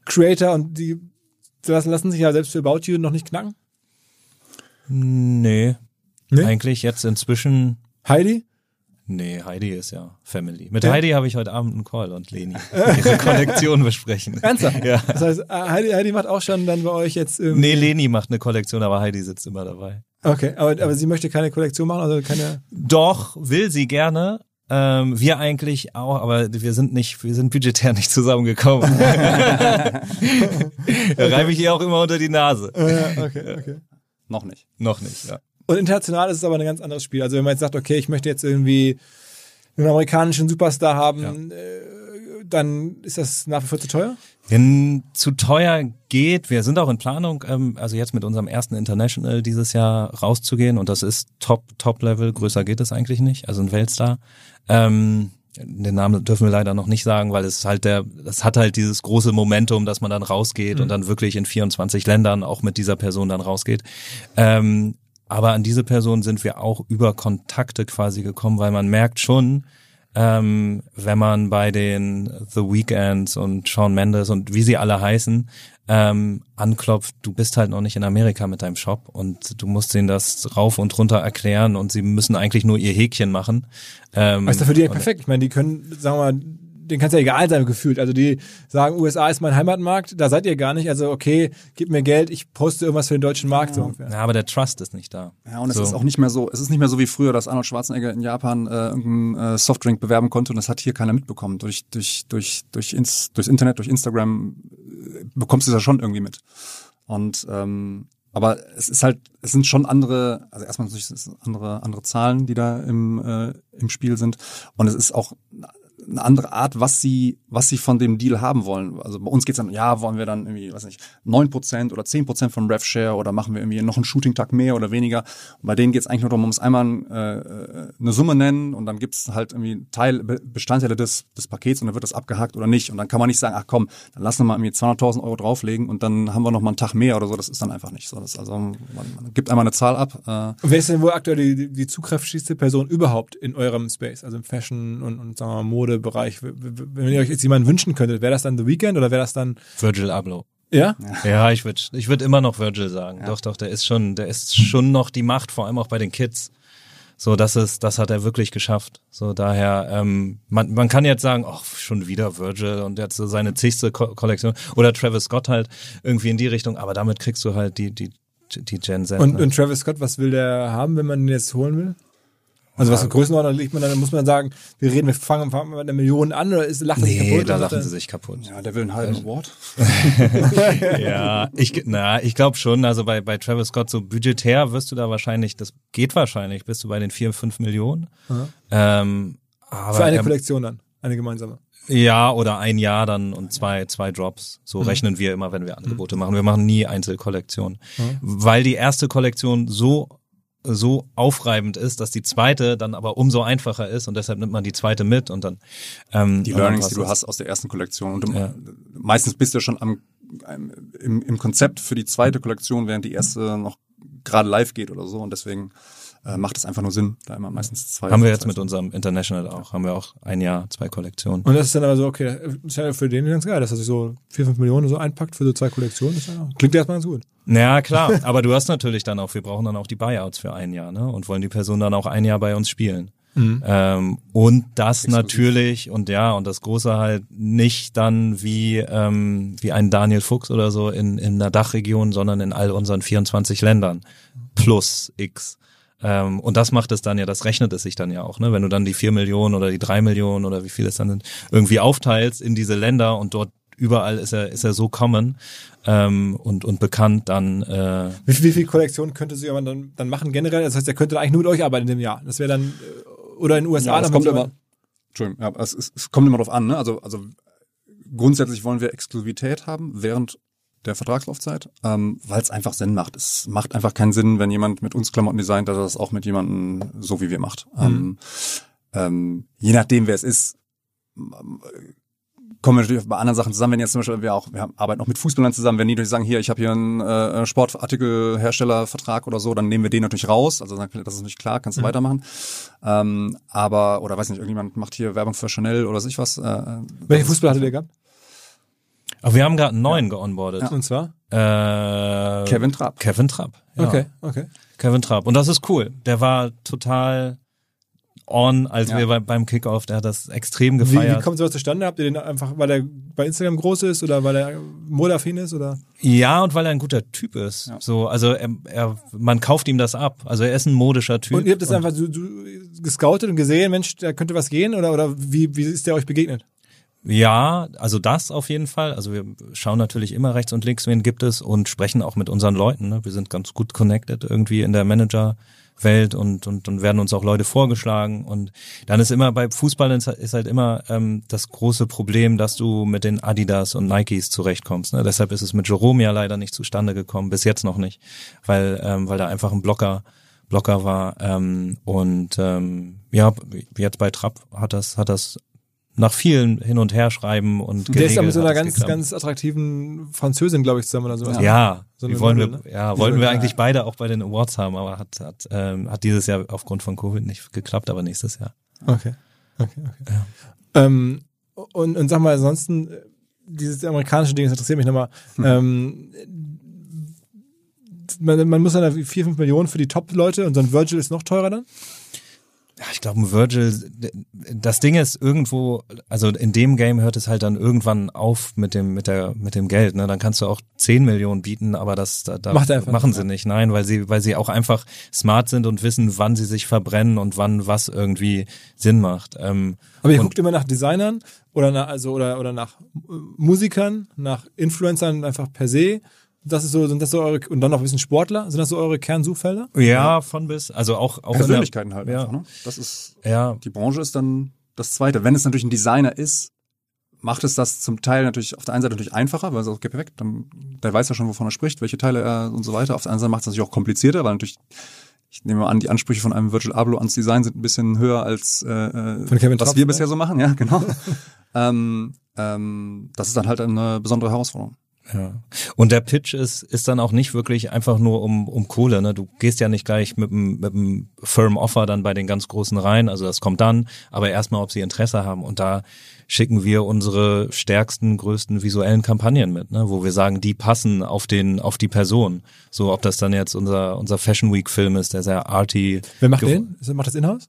Creator und die lassen, lassen sich ja selbst für About You noch nicht knacken? Nee. Nee? Eigentlich jetzt inzwischen Heidi? Nee, Heidi ist ja Family. Mit Ja. Heidi habe ich heute Abend einen Call und Leni. Ihre Kollektion besprechen. Ernsthaft? Ja. Das heißt, Heidi, Heidi macht auch schon dann bei euch jetzt irgendwie. Nee, Leni macht eine Kollektion, aber Heidi sitzt immer dabei. Okay, aber, aber sie möchte keine Kollektion machen, also keine. Doch, will sie gerne. Ähm, wir eigentlich auch, aber wir sind nicht, wir sind budgetär nicht zusammengekommen. da reibe ich ihr auch immer unter die Nase. Äh, okay, okay. Noch nicht. Noch nicht, ja. Und international ist es aber ein ganz anderes Spiel. Also wenn man jetzt sagt, okay, ich möchte jetzt irgendwie einen amerikanischen Superstar haben, äh, dann ist das nach wie vor zu teuer? Wenn zu teuer geht, wir sind auch in Planung, ähm, also jetzt mit unserem ersten International dieses Jahr rauszugehen und das ist Top, Top-Level, größer geht es eigentlich nicht, also ein Weltstar. Ähm, den Namen dürfen wir leider noch nicht sagen, weil es halt der, das hat halt dieses große Momentum, dass man dann rausgeht und dann wirklich in 24 Ländern auch mit dieser Person dann rausgeht. Ähm, aber an diese Person sind wir auch über Kontakte quasi gekommen, weil man merkt schon, ähm, wenn man bei den The Weekends und Shawn Mendes und wie sie alle heißen, ähm, anklopft, du bist halt noch nicht in Amerika mit deinem Shop und du musst ihnen das rauf und runter erklären und sie müssen eigentlich nur ihr Häkchen machen. Ähm, Aber ist doch für die ja perfekt. Ich meine, die können, sagen wir mal, denen kann es ja egal sein, gefühlt. Also die sagen, USA ist mein Heimatmarkt, da seid ihr gar nicht. Also okay, gib mir Geld, ich poste irgendwas für den deutschen Markt. So ungefähr. Ja, aber der Trust ist nicht da. Ja, und es So. ist auch nicht mehr so, es ist nicht mehr so wie früher, dass Arnold Schwarzenegger in Japan äh, irgendeinen äh, Softdrink bewerben konnte und das hat hier keiner mitbekommen. Durch, durch, durch, durch ins, durchs Internet, durch Instagram äh, bekommst du es ja schon irgendwie mit. Und ähm, aber es ist halt, es sind schon andere, also erstmal natürlich sind es andere, andere Zahlen, die da im, äh, im Spiel sind. Und es ist auch eine andere Art, was sie, was sie von dem Deal haben wollen. Also bei uns geht's dann, ja, wollen wir dann irgendwie, weiß nicht, 9% oder 10% vom RevShare oder machen wir irgendwie noch einen Shooting-Tag mehr oder weniger. Und bei denen geht's eigentlich nur darum, man muss einmal äh, eine Summe nennen und dann gibt's halt irgendwie Teil, Be- Bestandteile des, des Pakets und dann wird das abgehakt oder nicht. Und dann kann man nicht sagen, ach komm, dann lassen wir mal irgendwie 200.000 Euro drauflegen und dann haben wir noch mal einen Tag mehr oder so. Das ist dann einfach nicht so. Das also, man, man gibt einmal eine Zahl ab. Äh, wer ist denn wohl aktuell die, die, die zugkräftigste Person überhaupt in eurem Space, also im Fashion und, und sagen wir mal, Modebereich? Wenn ihr euch jetzt jemanden wünschen könntet, wäre das dann The Weeknd oder wäre das dann, Virgil Abloh. ja? Ja, ich würde ich würd immer noch Virgil sagen. Doch, doch, der ist schon, der ist schon noch die Macht, vor allem auch bei den Kids. So, das ist, das hat er wirklich geschafft. So, daher, ähm, man, man kann jetzt sagen, ach, schon wieder Virgil und jetzt seine zigste Ko Kollektion oder Travis Scott halt irgendwie in die Richtung, aber damit kriegst du halt die, die, die Gen Z. Und, und Travis Scott, was will der haben, wenn man ihn jetzt holen will? Also was für Größenordnung liegt man dann, muss man sagen, wir reden, wir fangen, fangen mit einer Million an oder ist, lacht er sich nee, kaputt? da lachen sie sich kaputt. ja, der will einen halben Award. ja, ich, na, ich glaube schon, also bei, bei Travis Scott so budgetär wirst du da wahrscheinlich, das geht wahrscheinlich, bist du bei den vier, fünf Millionen. Ähm, aber Für eine er- Kollektion dann, eine gemeinsame. Ja, oder ein Jahr dann und zwei, zwei Drops. So Mhm. rechnen wir immer, wenn wir Angebote machen. Wir machen nie Einzelkollektionen. Weil die erste Kollektion so so aufreibend ist, dass die zweite dann aber umso einfacher ist und deshalb nimmt man die zweite mit und dann ähm, die Learnings, die du hast aus der ersten Kollektion. Und Ja. meistens bist du schon am, im, im Konzept für die zweite Kollektion, während die erste noch gerade live geht oder so. Und deswegen äh, macht es einfach nur Sinn, da immer meistens zwei. Haben wir jetzt mit unserem International auch. Haben wir auch ein Jahr, zwei Kollektionen. Und das ist dann aber so, okay, ist ja für den ganz geil, dass er sich so vier, fünf Millionen so einpackt für so zwei Kollektionen. Ist ja, klingt erstmal ganz gut. Ja, klar. Aber du hast natürlich dann auch, wir brauchen dann auch die Buyouts für ein Jahr, ne? Und wollen die Person dann auch ein Jahr bei uns spielen. Ähm, und das natürlich, und ja, und das Große halt nicht dann wie, ähm, wie ein Daniel Fuchs oder so in, in der Dachregion, sondern in all unseren 24 Ländern. Plus X. Ähm, und das macht es dann ja, das rechnet es sich dann ja auch, ne? Wenn du dann die vier Millionen oder die drei Millionen oder wie viel es dann sind, irgendwie aufteilst in diese Länder und dort überall ist er, ist er so common ähm, und, und bekannt, dann äh, Wie, viel- wie viel Kollektionen könnte so jemand dann, dann machen generell? Das heißt, er könnte eigentlich nur mit euch arbeiten in dem Jahr. Das wäre dann, äh, oder in den USA. Ja, dann kommt immer, Entschuldigung, ja, es, es, es kommt immer drauf an, ne? Also, also grundsätzlich wollen wir Exklusivität haben während der Vertragslaufzeit, ähm, weil es einfach Sinn macht. Es macht einfach keinen Sinn, wenn jemand mit uns Klamotten designt, dass er das auch mit jemandem so wie wir macht. Ähm, ähm, je nachdem, wer es ist, kommen wir natürlich bei anderen Sachen zusammen. Wenn jetzt zum Beispiel wir auch, wir arbeiten auch mit Fußballern zusammen, wenn die natürlich sagen, hier, ich habe hier einen äh, Sportartikelherstellervertrag oder so, dann nehmen wir den natürlich raus. Also das ist natürlich klar, kannst du weitermachen. Ähm, aber, oder weiß nicht, irgendjemand macht hier Werbung für Chanel oder sich was. Äh, Welche Fußballer hattet ihr gehabt? Aber wir haben gerade einen neuen geonboardet. Und zwar? Äh, Kevin Trapp. Kevin Trapp. Ja. Okay, okay. Kevin Trapp. Und das ist cool. Der war total on, als Ja. wir bei, beim Kickoff, der hat das extrem Wie, gefeiert. wie kommt sowas zustande? Habt ihr den einfach, weil er bei Instagram groß ist oder weil er modeaffin ist oder? Ja, und weil er ein guter Typ ist. So, also er, er, man kauft ihm das ab. Also er ist ein modischer Typ. Und ihr habt das einfach so, so gescoutet und gesehen, Mensch, da könnte was gehen oder, oder wie, wie ist der euch begegnet? Ja, also das auf jeden Fall. Also wir schauen natürlich immer rechts und links, wen gibt es und sprechen auch mit unseren Leuten. Ne? Wir sind ganz gut connected irgendwie in der Managerwelt und, und, und werden uns auch Leute vorgeschlagen. Und dann ist immer bei Fußball ist halt immer ähm, das große Problem, dass du mit den Adidas und Nikes zurechtkommst. Ne? Deshalb ist es mit Jerome ja leider nicht zustande gekommen, bis jetzt noch nicht, weil, ähm, weil da einfach ein Blocker Blocker war. Ähm, und ähm, ja, jetzt bei Trapp hat das, hat das nach vielen hin und her schreiben und Der ist ja mit so einer ganz, geklappt. ganz attraktiven Französin, glaube ich, zusammen oder sowas. ja, So die wollen Model, wir, ne? ja, wollten wollen- wir ja. eigentlich beide auch bei den Awards haben, aber hat, hat, ähm, hat dieses Jahr aufgrund von Covid nicht geklappt, aber nächstes Jahr. Okay. Okay, okay. Ähm, und, und sag mal, ansonsten, äh, dieses amerikanische Ding, das interessiert mich nochmal. Ähm, man, man muss dann da vier, fünf Millionen für die Top-Leute und so ein Virgil ist noch teurer dann? Ja, ich glaube, Virgil, das Ding ist irgendwo, also in dem Game hört es halt dann irgendwann auf mit dem, mit der, mit dem Geld, ne? Dann kannst du auch 10 Millionen bieten, aber das, da, da machen sie nicht. Nein, weil sie, weil sie auch einfach smart sind und wissen, wann sie sich verbrennen und wann was irgendwie Sinn macht. Ähm, Aber ihr guckt immer nach Designern oder nach, also, oder, oder nach Musikern, nach Influencern einfach per se. Das ist so, sind das so eure, und dann noch ein bisschen Sportler? Sind das so eure Kernsuchfelder? ja, von bis, also auch, auch in der- Persönlichkeiten halt ja. einfach, ne? Das ist, Ja, die Branche ist dann das Zweite. Wenn es natürlich ein Designer ist, macht es das zum Teil natürlich auf der einen Seite natürlich einfacher, weil es auch, perfekt, dann, der weiß ja schon, wovon er spricht, welche Teile er und so weiter. Auf der anderen Seite macht es natürlich auch komplizierter, weil natürlich, ich nehme mal an, die Ansprüche von einem Virgil Abloh ans Design sind ein bisschen höher als äh, äh, Von Kevin was Trapp, wir ne? bisher so machen, ja, genau. ähm, ähm, das ist dann halt eine besondere Herausforderung. Ja. Und der Pitch ist, ist dann auch nicht wirklich einfach nur um, um Kohle. Ne? Du gehst ja nicht gleich mit einem mit einem Firm Offer dann bei den ganz Großen rein. Also das kommt dann, aber erstmal, ob sie Interesse haben. Und da schicken wir unsere stärksten, größten visuellen Kampagnen mit, ne? wo wir sagen, die passen auf den, auf die Person. So, ob das dann jetzt unser, unser Fashion Week Film ist, der sehr arty. Wer macht den? Macht das Inhouse?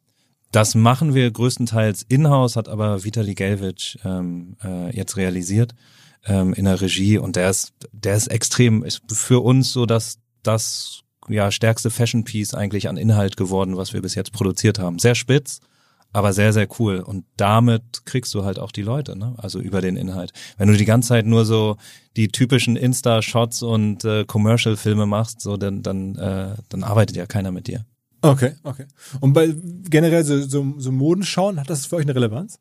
Das machen wir größtenteils in-house, hat aber Vitali Gelvic ähm, äh, jetzt realisiert ähm, in der Regie und der ist, der ist extrem, ist für uns so dass das ja stärkste Fashion Piece eigentlich an Inhalt geworden, was wir bis jetzt produziert haben. Sehr spitz, aber sehr, sehr cool. Und damit kriegst du halt auch die Leute, ne? Also über den Inhalt. Wenn du die ganze Zeit nur so die typischen Insta-Shots und äh, Commercial-Filme machst, so dann, dann, äh, dann arbeitet ja keiner mit dir. Okay, okay. Und bei generell so, so, so Modenschauen, hat das für euch eine Relevanz?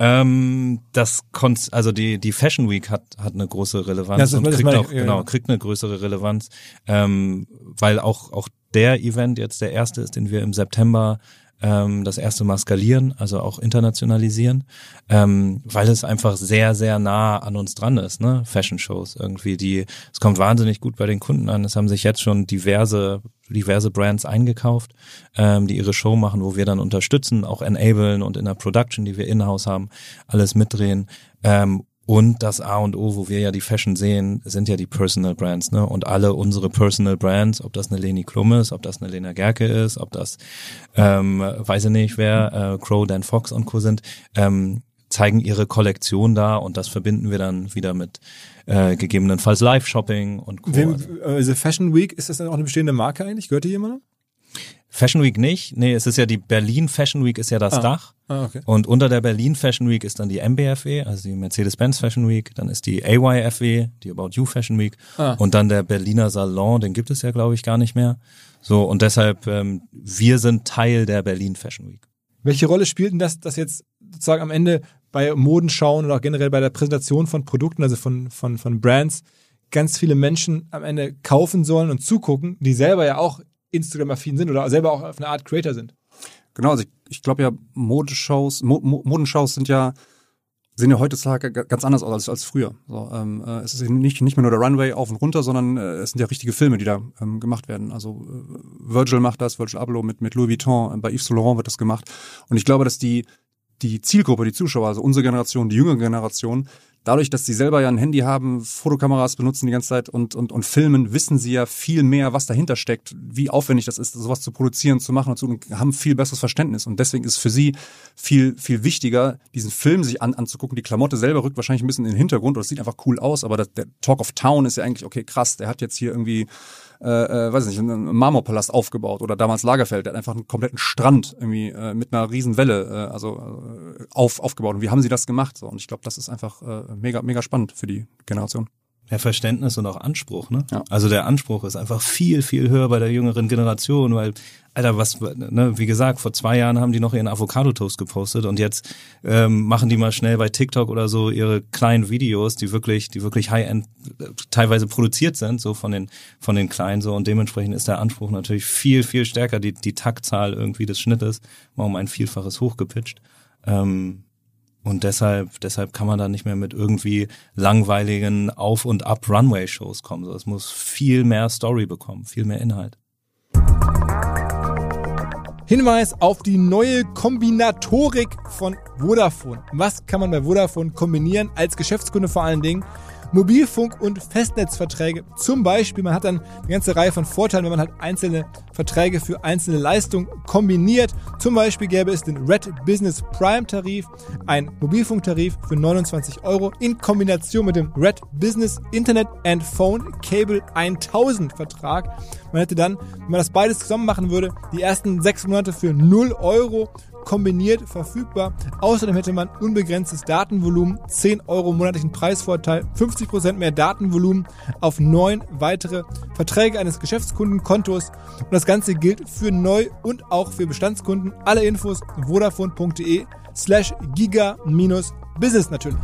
Ähm, das Konz also die die Fashion Week hat hat eine große Relevanz das- und kriegt meine auch ja, genau kriegt eine größere Relevanz, ähm, weil auch auch der Event jetzt der erste ist, den wir im September ähm, das erste Mal skalieren, also auch internationalisieren, ähm, weil es einfach sehr sehr nah an uns dran ist, ne? Fashion Shows irgendwie, die es kommt wahnsinnig gut bei den Kunden an. Es haben sich jetzt schon diverse diverse Brands eingekauft, ähm, die ihre Show machen, wo wir dann unterstützen, auch enablen und in der Production, die wir in-house haben, alles mitdrehen. Ähm, und das A und O, wo wir ja die Fashion sehen, sind ja die Personal Brands, ne? Und alle unsere Personal Brands, ob das eine Leni Klum ist, ob das eine Lena Gerke ist, ob das, ähm, weiß ich nicht wer, äh, Crow, Dan Fox und Co. sind, ähm, zeigen ihre Kollektion da und das verbinden wir dann wieder mit äh, gegebenenfalls Live-Shopping und Co. Wem, Also- äh, diese Fashion Week, ist das dann auch eine bestehende Marke eigentlich? Gehört die jemandem? Fashion Week nicht. Nee, es ist ja die Berlin Fashion Week ist ja das Ah. Dach. Ah, okay. Und unter der Berlin Fashion Week ist dann die MBFW, also die Mercedes-Benz Fashion Week, dann ist die AYFW, die About You Fashion Week Ah. und dann der Berliner Salon, den gibt es ja glaube ich gar nicht mehr. So und deshalb ähm, wir sind Teil der Berlin Fashion Week. Welche Rolle spielt denn das, dass jetzt sozusagen am Ende bei Modenschauen oder auch generell bei der Präsentation von Produkten, also von, von, von Brands, ganz viele Menschen am Ende kaufen sollen und zugucken, die selber ja auch Instagram-affin sind oder selber auch auf eine Art Creator sind? Genau, also ich, ich glaube ja, Modeshows, Mo Mo Modenshows sind ja sehen ja heutzutage ga- ganz anders aus als, als früher. So, ähm, äh, es ist nicht, nicht mehr nur der Runway auf und runter, sondern äh, es sind ja richtige Filme, die da ähm, gemacht werden. Also äh, Virgil macht das, Virgil Abloh mit, mit Louis Vuitton, äh, bei Yves Saint Laurent wird das gemacht. Und ich glaube, dass die, die Zielgruppe, die Zuschauer, also unsere Generation, die jüngere Generation, dadurch, dass sie selber ja ein Handy haben, Fotokameras benutzen die ganze Zeit und, und, und filmen, wissen sie ja viel mehr, was dahinter steckt, wie aufwendig das ist, sowas zu produzieren, zu machen und, zu, und haben viel besseres Verständnis. Und deswegen ist für sie viel, viel wichtiger, diesen Film sich an, anzugucken. Die Klamotte selber rückt wahrscheinlich ein bisschen in den Hintergrund oder es sieht einfach cool aus, aber das, der Talk of Town ist ja eigentlich, okay, krass, der hat jetzt hier irgendwie äh, äh, weiß nicht, einen Marmorpalast aufgebaut oder damals Lagerfeld, der hat einfach einen kompletten Strand irgendwie äh, mit einer riesen Welle äh, also äh, auf, aufgebaut. Und wie haben sie das gemacht? So, und ich glaube, das ist einfach äh, mega, mega spannend für die Generation. Ja, Verständnis und auch Anspruch, ne? Ja. Also der Anspruch ist einfach viel, viel höher bei der jüngeren Generation, weil, Alter, was, ne, wie gesagt, vor zwei Jahren haben die noch ihren Avocado-Toast gepostet und jetzt ähm, machen die mal schnell bei TikTok oder so ihre kleinen Videos, die wirklich, die wirklich High-End äh, teilweise produziert sind, so von den, von den Kleinen so und dementsprechend ist der Anspruch natürlich viel, viel stärker, die, die Taktzahl irgendwie des Schnittes mal um ein Vielfaches hochgepitcht. Ähm, und deshalb, deshalb kann man da nicht mehr mit irgendwie langweiligen Auf- und Ab-Runway-Shows kommen. So, es muss viel mehr Story bekommen, viel mehr Inhalt. Hinweis auf die neue Kombinatorik von Vodafone. Was kann man bei Vodafone kombinieren, als Geschäftskunde vor allen Dingen? Mobilfunk- und Festnetzverträge. Zum Beispiel, man hat dann eine ganze Reihe von Vorteilen, wenn man halt einzelne Verträge für einzelne Leistungen kombiniert. Zum Beispiel gäbe es den Red Business Prime Tarif, ein Mobilfunktarif für 29 Euro in Kombination mit dem Red Business Internet and Phone Cable 1000 Vertrag. Man hätte dann, wenn man das beides zusammen machen würde, die ersten sechs Monate für 0 Euro kombiniert verfügbar. Außerdem hätte man unbegrenztes Datenvolumen, 10 Euro monatlichen Preisvorteil, 50% mehr Datenvolumen auf neun weitere Verträge eines Geschäftskundenkontos. Und das Ganze gilt für Neu- und auch für Bestandskunden. Alle Infos vodafone.de slash giga-business natürlich.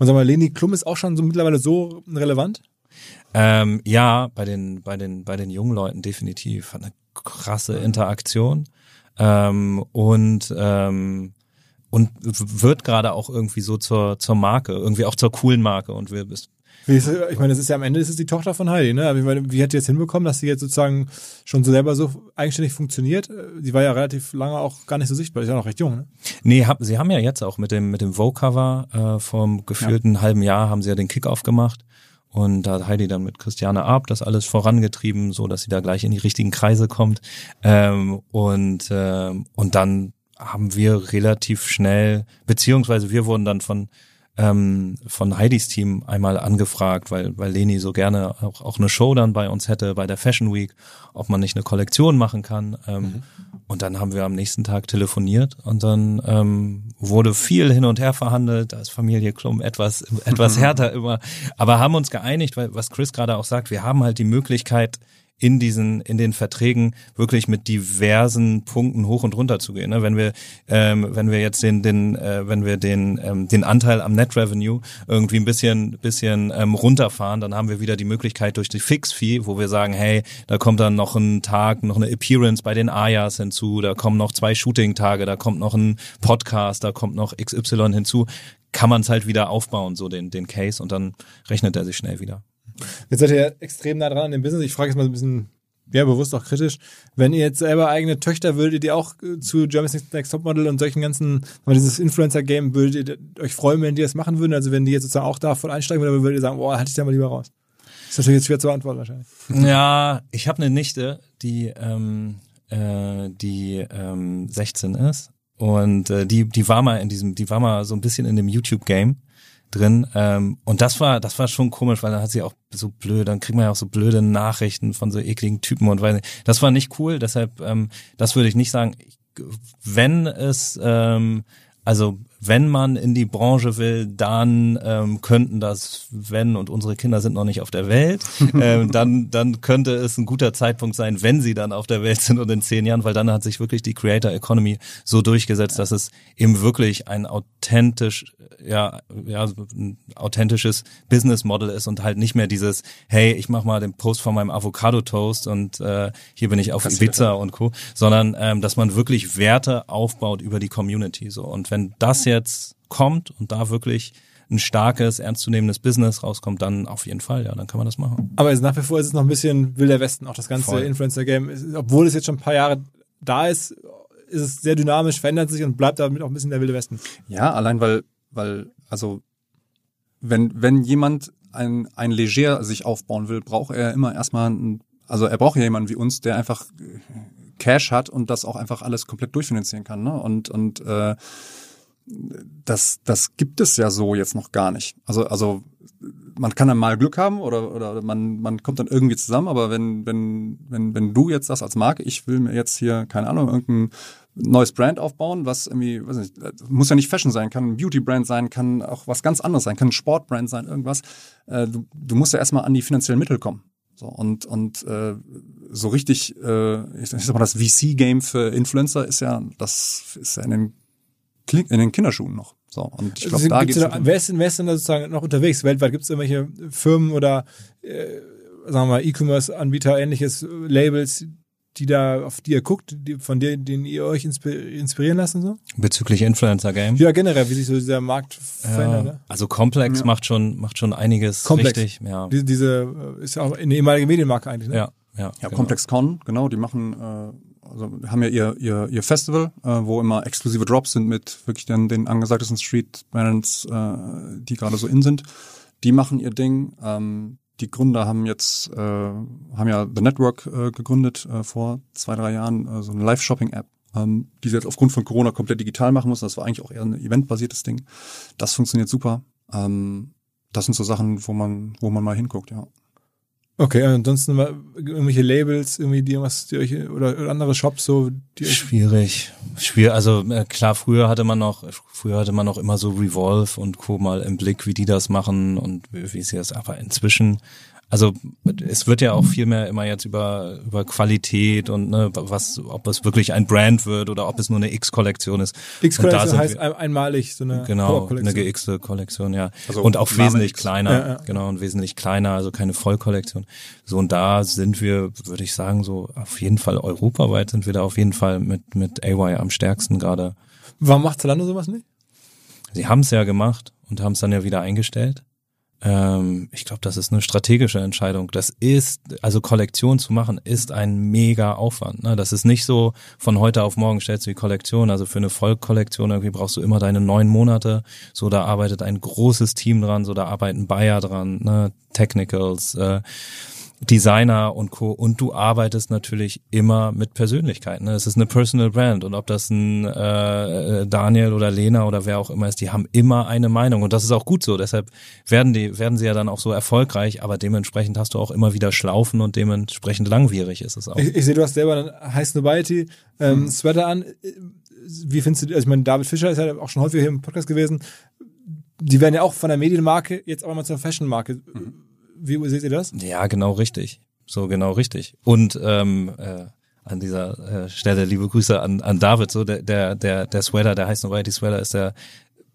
Und sag mal, Leni Klum ist auch schon so mittlerweile so relevant? Ähm, ja, bei den, bei den, bei den jungen Leuten definitiv. Hat eine krasse Interaktion. Ähm, und, ähm, und wird gerade auch irgendwie so zur, zur Marke, irgendwie auch zur coolen Marke. Und wir, es Wie ist, ich meine, das ist ja am Ende ist es die Tochter von Heidi, ne? Aber meine, wie hat die jetzt hinbekommen, dass sie jetzt sozusagen schon so selber so eigenständig funktioniert? Sie war ja relativ lange auch gar nicht so sichtbar, ist ja noch recht jung, ne? Nee, hab, sie haben ja jetzt auch mit dem, mit dem Vogue-Cover äh, vom gefühlten halben Jahr haben sie ja den Kick-Off gemacht. Und da hat Heidi dann mit Christiane Arp das alles vorangetrieben, so dass sie da gleich in die richtigen Kreise kommt. Ähm, und, ähm, und dann haben wir relativ schnell, beziehungsweise wir wurden dann von ähm, von Heidis Team einmal angefragt, weil, weil Leni so gerne auch, auch eine Show dann bei uns hätte, bei der Fashion Week, ob man nicht eine Kollektion machen kann. Ähm, Und dann haben wir am nächsten Tag telefoniert und dann ähm, wurde viel hin und her verhandelt. Da ist Familie Klum etwas, etwas härter immer. Aber haben uns geeinigt, weil was Chris gerade auch sagt, wir haben halt die Möglichkeit, in diesen in den Verträgen wirklich mit diversen Punkten hoch und runter zu gehen. Ne? Wenn wir ähm, wenn wir jetzt den den äh, wenn wir den ähm, den Anteil am Net Revenue irgendwie ein bisschen bisschen ähm, runterfahren, dann haben wir wieder die Möglichkeit durch die Fix Fee, wo wir sagen, hey, da kommt dann noch ein Tag, noch eine Appearance bei den Ayas hinzu, da kommen noch zwei Shooting Tage, da kommt noch ein Podcast, da kommt noch XY hinzu, kann man es halt wieder aufbauen, so den den Case und dann rechnet er sich schnell wieder. Jetzt seid ihr ja extrem nah dran an dem Business. Ich frage jetzt mal ein bisschen, ja, bewusst auch kritisch. Wenn ihr jetzt selber eigene Töchter würdet ihr auch äh, zu Germany's Next Topmodel und solchen ganzen, dieses Influencer-Game, würdet ihr euch freuen, wenn die das machen würden? Also wenn die jetzt sozusagen auch da voll einsteigen würden, würdet ihr sagen, boah, halte ich da mal lieber raus. ist natürlich jetzt schwer zu beantworten wahrscheinlich. Ja, ich habe eine Nichte, die ähm, äh, die ähm, 16 ist und äh, die die war mal in diesem, die war mal so ein bisschen in dem YouTube Game. Drin. Ähm, und das war, das war schon komisch, weil dann hat sie auch so blöd, dann kriegt man ja auch so blöde Nachrichten von so ekligen Typen und weil das war nicht cool. Deshalb, ähm, das würde ich nicht sagen. Wenn es ähm, also wenn man in die Branche will, dann ähm, könnten das, wenn und unsere Kinder sind noch nicht auf der Welt, ähm, dann dann könnte es ein guter Zeitpunkt sein, wenn sie dann auf der Welt sind und in zehn Jahren, weil dann hat sich wirklich die Creator Economy so durchgesetzt, dass es eben wirklich ein authentisch ja, ja, ein authentisches Business Model ist und halt nicht mehr dieses, hey, ich mach mal den Post von meinem Avocado Toast und äh, hier bin ich auf Ibiza und Co., sondern ähm, dass man wirklich Werte aufbaut über die Community so und wenn das jetzt kommt und da wirklich ein starkes, ernstzunehmendes Business rauskommt, dann auf jeden Fall, ja, dann kann man das machen. Aber es, nach wie vor ist es noch ein bisschen wilder Westen, auch das ganze. Influencer-Game. Obwohl es jetzt schon ein paar Jahre da ist, ist es sehr dynamisch, verändert sich und bleibt damit auch ein bisschen der wilde Westen. Ja, allein weil, weil, also, wenn, wenn jemand ein, ein Leger sich aufbauen will, braucht er immer erstmal, ein, also er braucht ja jemanden wie uns, der einfach Cash hat und das auch einfach alles komplett durchfinanzieren kann, ne? Und, und, äh, das, das gibt es ja so jetzt noch gar nicht. Also, also man kann dann mal Glück haben oder, oder man, man kommt dann irgendwie zusammen, aber wenn, wenn, wenn, wenn du jetzt sagst als Marke, ich will mir jetzt hier, keine Ahnung, irgendein neues Brand aufbauen, was irgendwie, weiß nicht, muss ja nicht Fashion sein, kann ein Beauty-Brand sein, kann auch was ganz anderes sein, kann ein Sport-Brand sein, irgendwas. Äh, du, du musst ja erstmal an die finanziellen Mittel kommen. So, und und äh, so richtig, äh, ich sag mal, das VC-Game für Influencer ist ja, das ist ja in den, in den Kinderschuhen noch. So, und ich glaube, Also, da gibt's da, wer, ist denn, wer ist denn da sozusagen noch unterwegs? Weltweit gibt es irgendwelche Firmen oder äh, sagen wir mal E-Commerce-Anbieter, ähnliches, äh, Labels, die da, auf die ihr guckt, die, von denen, denen ihr euch inspi- inspirieren lassen so? Bezüglich Influencer Game. Ja, generell, wie sich so dieser Markt verändert. Ne? Also Complex macht schon macht schon einiges Komplex. richtig. Ja, Diese, diese äh, ist ja auch eine ehemalige Medienmarke eigentlich. Ne? ja, ja. Ja, genau. Complex Con, genau, die machen, äh, also haben ja ihr, ihr, ihr Festival, äh, wo immer exklusive Drops sind mit wirklich dann den angesagtesten Street Brands, äh, die gerade so in sind. Die machen ihr Ding. Ähm, die Gründer haben jetzt, äh, haben ja The Network äh, gegründet äh, vor zwei, drei Jahren, äh, so eine Live-Shopping-App, ähm, die sie jetzt aufgrund von Corona komplett digital machen mussten. Das war eigentlich auch eher ein eventbasiertes Ding. Das funktioniert super. Ähm, das sind so Sachen, wo man, wo man mal hinguckt, ja. Okay, ansonsten irgendwelche Labels, irgendwie die was die euch oder, oder andere Shops so, die Schwierig. Schwierig. Also äh, klar, früher hatte man noch, früher hatte man noch immer so Revolve und Co. mal im Blick, wie die das machen und wie, wie sie das. Aber inzwischen, also es wird ja auch viel mehr immer jetzt über über Qualität und ne, was, ob es wirklich ein Brand wird oder ob es nur eine X-Kollektion ist. X-Kollektion heißt wir- ein, einmalig so eine Genau, eine gexte Kollektion, ja. Also und auch wesentlich X. kleiner, Ja, ja. genau, und wesentlich kleiner, also keine Vollkollektion. So, und da sind wir, würde ich sagen, so auf jeden Fall europaweit sind wir da auf jeden Fall mit, mit AY am stärksten gerade. Warum macht Zalando sowas nicht? Sie haben es ja gemacht und haben es dann ja wieder eingestellt. Ähm, ich glaube, das ist eine strategische Entscheidung. Das ist, also Kollektion zu machen, ist ein mega Aufwand. Ne? Das ist nicht so, von heute auf morgen stellst du die Kollektion. Also für eine Vollkollektion irgendwie brauchst du immer deine neun Monate. So, da arbeitet ein großes Team dran, so da arbeiten Buyer dran, ne? Technicals, äh, Designer und Co. Und du arbeitest natürlich immer mit Persönlichkeiten. Ne? Es ist eine Personal Brand und ob das ein äh, Daniel oder Lena oder wer auch immer ist, die haben immer eine Meinung und das ist auch gut so. Deshalb werden die werden sie ja dann auch so erfolgreich, aber dementsprechend hast du auch immer wieder Schlaufen und dementsprechend langwierig ist es auch. Ich, ich sehe, du hast selber einen High Snobiety ähm, Sweater an. Wie findest du, also ich meine, David Fischer ist ja auch schon häufiger hier im Podcast gewesen. Die werden ja auch von der Medienmarke jetzt auch mal zur Fashion-Marke. Wie seht ihr das? Ja, genau richtig. So genau richtig. Und ähm, äh, an dieser äh, Stelle liebe Grüße an, an David. So der der der der Sweater, der heißt Novelty Sweater, ist der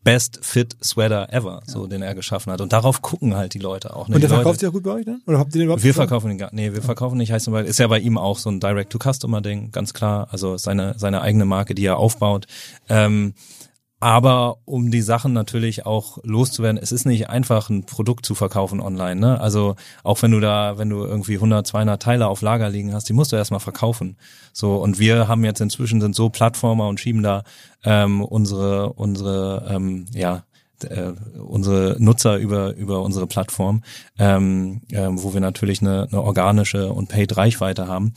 Best Fit Sweater ever, so den er geschaffen hat. Und darauf gucken halt die Leute auch. Ne? Und der verkauft sich auch gut bei euch dann? Oder habt ihr den überhaupt wir verkaufen den gar, nee, wir verkaufen nicht, heißt weil ist ja bei ihm auch so ein Direct-to-Customer-Ding, ganz klar. Also seine seine eigene Marke, die er aufbaut. Ähm, aber um die Sachen natürlich auch loszuwerden, es ist nicht einfach ein Produkt zu verkaufen online, ne? Also auch wenn du da, wenn du irgendwie 100, 200 Teile auf Lager liegen hast, die musst du erstmal verkaufen. So und wir haben jetzt inzwischen sind so Plattformer und schieben da ähm, unsere unsere ähm, ja äh, unsere Nutzer über über unsere Plattform, ähm, ähm, wo wir natürlich eine, eine organische und paid Reichweite haben.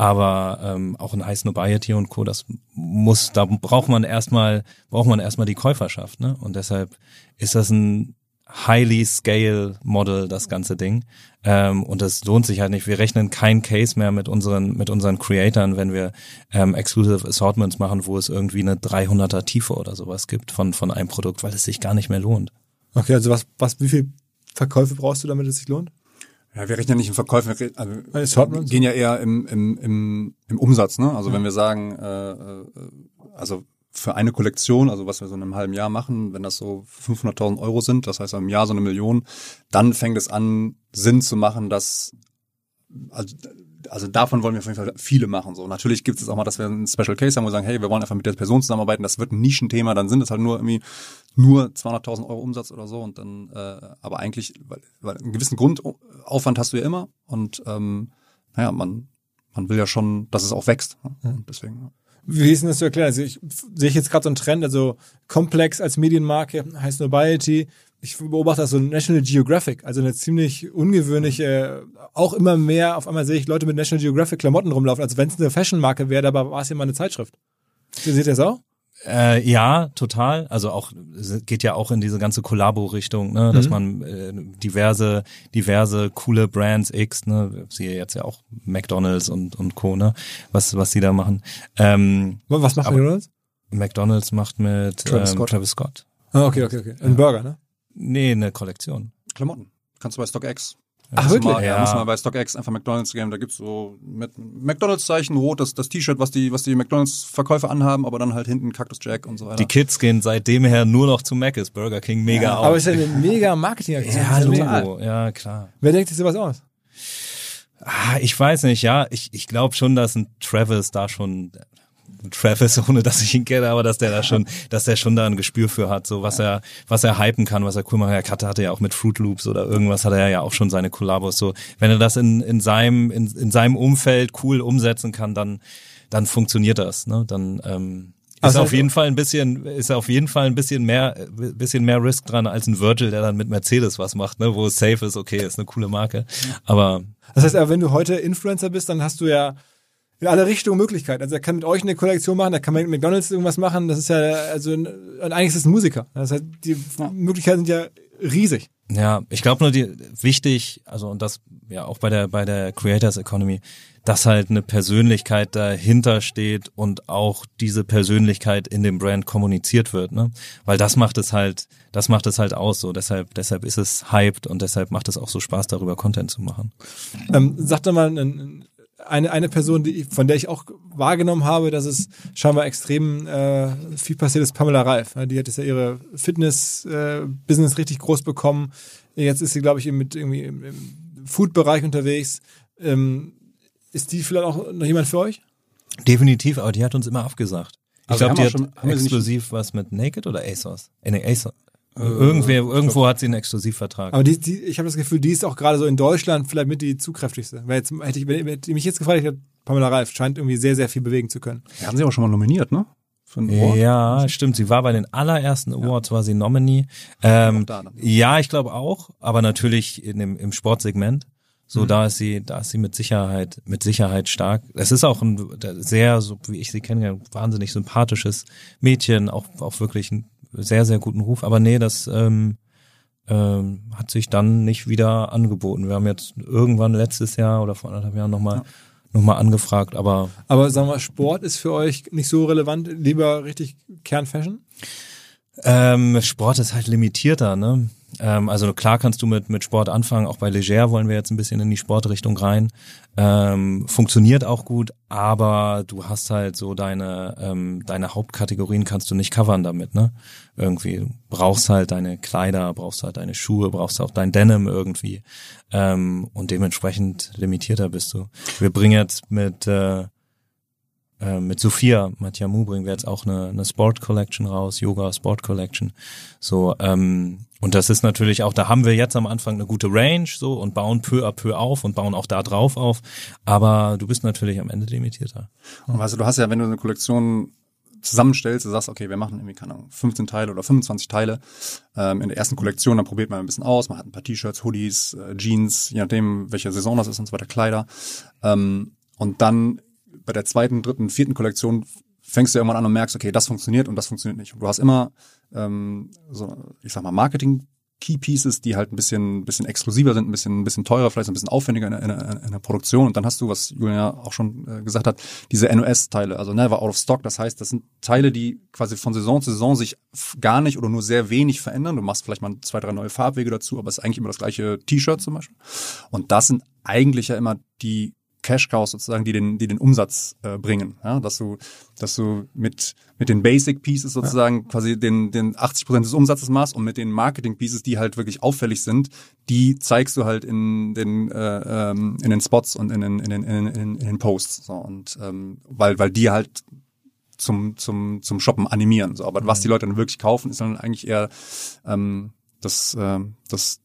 Aber ähm, auch ein High Snobiety und Co. Das muss, da braucht man erstmal braucht man erstmal die Käuferschaft, ne? Und deshalb ist das ein highly scale Model, das ganze Ding. Ähm, und das lohnt sich halt nicht. Wir rechnen kein Case mehr mit unseren, mit unseren Creatoren, wenn wir ähm, Exclusive Assortments machen, wo es irgendwie eine 300er Tiefe oder sowas gibt von, von einem Produkt, weil es sich gar nicht mehr lohnt. Okay, also was, was, wie viel Verkäufe brauchst du, damit es sich lohnt? Ja, wir rechnen ja nicht im Verkauf, wir also, gehen ja eher im, im, im, im Umsatz. Ne? Also wenn wir sagen, äh, äh, also für eine Kollektion, also was wir so in einem halben Jahr machen, wenn das so 500.000 Euro sind, das heißt im Jahr so eine Million, dann fängt es an, Sinn zu machen, dass also, also davon wollen wir auf jeden Fall viele machen. So natürlich gibt es auch mal, dass wir einen Special Case haben, wo wir sagen, hey, wir wollen einfach mit der Person zusammenarbeiten. Das wird ein Nischenthema, dann sind es halt nur irgendwie nur 200.000 Euro Umsatz oder so und dann, äh, aber eigentlich, weil, weil einen gewissen Grundaufwand hast du ja immer und ähm, naja, man man will ja schon, dass es auch wächst. Ne? Und deswegen. ja. Wie ist denn das zu erklären? Also ich sehe ich jetzt gerade so einen Trend, also Complex als Medienmarke heißt Nobiety. Ich beobachte das so National Geographic, also eine ziemlich ungewöhnliche, auch immer mehr, auf einmal sehe ich Leute mit National Geographic Klamotten rumlaufen, als wenn es eine Fashionmarke wäre, aber war es ja mal eine Zeitschrift. Seht ihr das auch? Äh, ja, total. Also auch es geht ja auch in diese ganze Kollabo-Richtung, ne, dass man äh, diverse, diverse coole Brands X, ne, siehe jetzt ja auch McDonalds und und Co, ne, was was die da machen. Ähm, Was macht McDonalds? McDonalds macht mit Travis ähm, Scott. Travis Scott. Ah, okay, okay, okay. Ein Burger, ne? Nee, eine Kollektion. Klamotten. Kannst du bei StockX. Ach, Musst du wirklich? Mal, ja. Ja. Musst du mal bei StockX einfach McDonalds geben. Da gibt's so mit McDonalds-Zeichen rot, das, das T-Shirt, was die, was die McDonalds-Verkäufer anhaben, aber dann halt hinten Cactus Jack und so weiter. Die Kids gehen seitdem her nur noch zu Mc's, Burger King mega Aber auf. es ist ja eine mega Marketingaktion. ja. Logo, ja, klar. Wer denkt sich sowas aus? Ah, ich weiß nicht, ja, ich, ich glaube schon, dass ein Travis da schon Travis, ohne dass ich ihn kenne, aber dass der da schon, dass der schon da ein Gespür für hat, so was er, was er hypen kann, was er cool macht. Er hatte, ja auch mit Fruit Loops oder irgendwas hat er ja auch schon seine Kollabos. So, wenn er das in, in seinem, in, in seinem Umfeld cool umsetzen kann, dann, dann funktioniert das, ne? Dann, ähm, ist Also- auf jeden Fall ein bisschen, ist auf jeden Fall ein bisschen mehr, bisschen mehr Risk dran als ein Virgil, der dann mit Mercedes was macht, ne, wo es safe ist, okay, ist eine coole Marke. Aber Das heißt, aber wenn du heute Influencer bist, dann hast du ja in alle Richtungen Möglichkeiten. Also er kann mit euch eine Kollektion machen, er kann mit McDonalds irgendwas machen. Das ist ja, also ein- und eigentlich ist es ein Musiker. Das heißt, die Möglichkeiten sind ja riesig. Ja, ich glaube nur die wichtig, also und das ja auch bei der bei der Creators Economy, dass halt eine Persönlichkeit dahinter steht und auch diese Persönlichkeit in dem Brand kommuniziert wird, ne? Weil das macht es halt, das macht es halt aus so. Deshalb deshalb ist es hyped und deshalb macht es auch so Spaß darüber Content zu machen. Ähm, sag doch mal ein- eine, eine Person, die, von der ich auch wahrgenommen habe, dass es scheinbar extrem äh, viel passiert ist, Pamela Reif. Die hat jetzt ja ihre Fitness-Business richtig groß bekommen. Jetzt ist sie, glaube ich, mit irgendwie im, im Food-Bereich unterwegs. Ähm, ist die vielleicht auch noch jemand für euch? Definitiv, aber die hat uns immer abgesagt. Ich glaube, die hat schon- exklusiv was mit Naked oder ASOS? Äh, nee, ASOS. Irgendwer, irgendwo hat sie einen Exklusivvertrag. Aber die, die, ich habe das Gefühl, die ist auch gerade so in Deutschland vielleicht mit die zugkräftigste. Weil jetzt hätte ich, wenn hätte ich mich jetzt gefragt, ich hätte Pamela Reif scheint irgendwie sehr, sehr viel bewegen zu können. Wir haben sie auch schon mal nominiert, ne? Für einen Award. Ja, stimmt. Sie war bei den allerersten Awards, war sie Nominee. Ähm, da dann. ja, ich glaube auch, aber natürlich in dem, im Sportsegment. Mhm. So, da ist sie, da ist sie mit Sicherheit, mit Sicherheit stark. Es ist auch ein sehr, so wie ich sie kenne, ein wahnsinnig sympathisches Mädchen, auch, auch wirklich einen sehr, sehr guten Ruf. Aber nee, das ähm, ähm, hat sich dann nicht wieder angeboten. Wir haben jetzt irgendwann letztes Jahr oder vor anderthalb Jahren nochmal noch mal angefragt, aber Aber sagen wir, Sport ist für euch nicht so relevant, lieber richtig Kernfashion? Ähm, Sport ist halt limitierter, ne? Ähm, also klar kannst du mit, mit Sport anfangen, auch bei Leger wollen wir jetzt ein bisschen in die Sportrichtung rein. Ähm, funktioniert auch gut, aber du hast halt so deine, ähm, deine Hauptkategorien kannst du nicht covern damit, ne? Irgendwie, brauchst halt deine Kleider, brauchst halt deine Schuhe, brauchst auch dein Denim irgendwie. Ähm, und dementsprechend limitierter bist du. Wir bringen jetzt mit, äh, äh, mit Sophia Matjamu bringen wir jetzt auch eine, eine Sport Collection raus, Yoga Sport Collection. So, ähm, und das ist natürlich auch, da haben wir jetzt am Anfang eine gute Range so und bauen peu à peu auf und bauen auch da drauf auf. Aber du bist natürlich am Ende limitierter. Und weißt du, du hast ja, wenn du eine Kollektion zusammenstellst, du sagst, okay, wir machen irgendwie, keine Ahnung, 15 Teile oder 25 Teile ähm, in der ersten Kollektion, dann probiert man ein bisschen aus, man hat ein paar T-Shirts, Hoodies, äh, Jeans, je nachdem, welche Saison das ist und so weiter, Kleider. Ähm, und dann bei der zweiten, dritten, vierten Kollektion fängst du irgendwann an und merkst, okay, das funktioniert und das funktioniert nicht. Und du hast immer ähm, so, ich sag mal, Key Pieces, die halt ein bisschen, bisschen exklusiver sind, ein bisschen, ein bisschen teurer, vielleicht ein bisschen aufwendiger in der, in, in der Produktion. Und dann hast du, was Julian ja auch schon äh, gesagt hat, diese NOS-Teile, also Never Out of Stock. Das heißt, das sind Teile, die quasi von Saison zu Saison sich gar nicht oder nur sehr wenig verändern. Du machst vielleicht mal zwei, drei neue Farbwege dazu, aber es ist eigentlich immer das gleiche T-Shirt zum Beispiel. Und das sind eigentlich ja immer die Cash Cows sozusagen, die den, die den Umsatz äh, bringen. Ja, dass du, dass du mit, mit den Basic Pieces sozusagen quasi den, den 80 Prozent des Umsatzes machst und mit den Marketing Pieces, die halt wirklich auffällig sind, die zeigst du halt in den, äh, ähm, in den Spots und in den, in den, in den, in den Posts. So, und ähm, weil, weil die halt zum, zum, zum Shoppen animieren. So. Aber was die Leute dann wirklich kaufen, ist dann eigentlich eher ähm, das, ähm, das,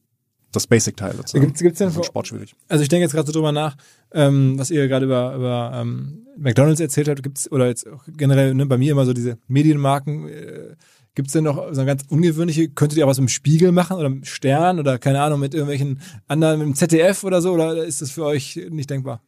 das Basic-Teil sozusagen. Gibt's- gibt's denn Von vor- Sport schwierig. Also ich denke jetzt gerade so drüber nach, ähm, was ihr gerade über, über ähm, McDonalds erzählt habt, gibt's oder jetzt auch generell ne, bei mir immer so diese Medienmarken, äh, gibt's denn noch so eine ganz ungewöhnliche, könntet ihr auch was im Spiegel machen oder im Stern oder keine Ahnung, mit irgendwelchen anderen, mit dem ZDF oder so, oder ist das für euch nicht denkbar?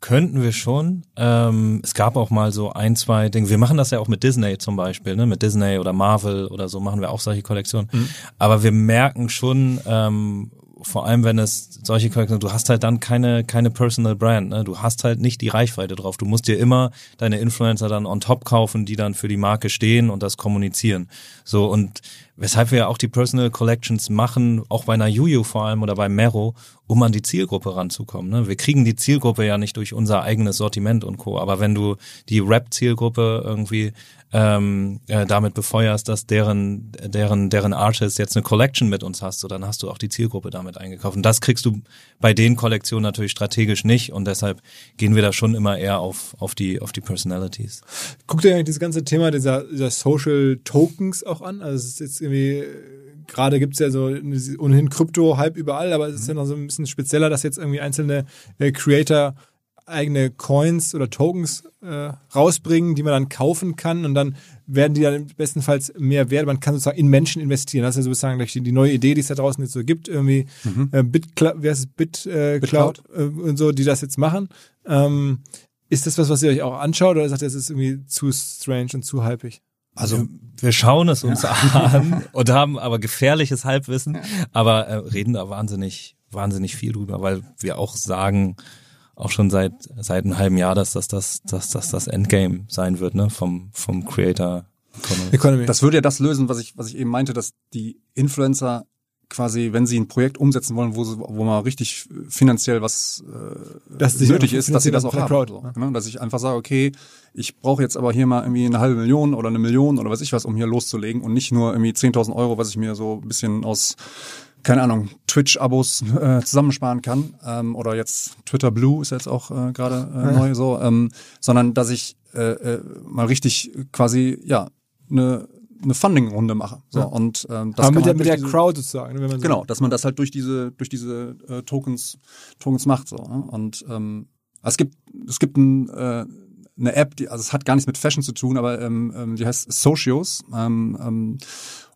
Könnten wir schon. Ähm, es gab auch mal so ein, zwei Dinge. Wir machen das ja auch mit Disney zum Beispiel, ne? Mit Disney oder Marvel oder so machen wir auch solche Kollektionen. Aber wir merken schon, ähm, vor allem wenn es solche Kollektionen, du hast halt dann keine, keine Personal Brand, ne? Du hast halt nicht die Reichweite drauf. Du musst dir immer deine Influencer dann on top kaufen, die dann für die Marke stehen und das kommunizieren. So und weshalb wir ja auch die Personal Collections machen, auch bei einer Juju vor allem oder bei Mero, um an die Zielgruppe ranzukommen. Ne? Wir kriegen die Zielgruppe ja nicht durch unser eigenes Sortiment und Co. Aber wenn du die Rap-Zielgruppe irgendwie ähm, äh, damit befeuerst, dass deren, deren, deren Artist jetzt eine Collection mit uns hast, so dann hast du auch die Zielgruppe damit eingekauft. Und das kriegst du bei den Kollektionen natürlich strategisch nicht und deshalb gehen wir da schon immer eher auf, auf die, auf die Personalities. Guckt ihr eigentlich dieses ganze Thema dieser, dieser Social Tokens auch an? Also es ist jetzt irgendwie, gerade gibt's ja so ohnehin Krypto-Hype überall, aber es ist ja noch so ein bisschen spezieller, dass jetzt irgendwie einzelne äh, Creator eigene Coins oder Tokens äh, rausbringen, die man dann kaufen kann und dann werden die dann bestenfalls mehr wert. Man kann sozusagen in Menschen investieren. Das ist ja sozusagen die, die neue Idee, die es da draußen jetzt so gibt, irgendwie äh, BitCloud, wer ist es? Bit, äh, Cloud äh, und so, die das jetzt machen. Ähm, ist das was, was ihr euch auch anschaut oder sagt ihr, es ist irgendwie zu strange und zu hypig? Also wir schauen es uns an und haben aber gefährliches Halbwissen, aber äh, reden da wahnsinnig, wahnsinnig viel drüber, weil wir auch sagen, auch schon seit seit einem halben Jahr, dass das das, dass das das Endgame sein wird, ne, vom vom Creator Economy. Economy. Das würde ja das lösen, was ich, was ich eben meinte, dass die Influencer quasi, wenn sie ein Projekt umsetzen wollen, wo, sie, wo mal richtig finanziell was äh, Dass nötig ist, dass sie das auch haben. Crowd, So, ne? Dass ich einfach sage, okay, ich brauche jetzt aber hier mal irgendwie eine halbe Million oder eine Million oder was ich was, um hier loszulegen und nicht nur irgendwie 10.000 Euro, was ich mir so ein bisschen aus keine Ahnung, Twitch-Abos äh, zusammensparen kann ähm, oder jetzt Twitter Blue ist jetzt auch äh, gerade äh, neu so, ähm, sondern dass ich äh, äh, mal richtig quasi ja eine eine Funding-Runde mache. So und ähm, das aber mit der, man mit der diese- Crowd sozusagen. ne, Wenn man so Genau, dass man das halt durch diese durch diese äh, Tokens Tokens macht so ne? und ähm, es gibt es gibt ein, äh, eine App, die also es hat gar nichts mit Fashion zu tun, aber ähm, ähm, die heißt Socios ähm, ähm,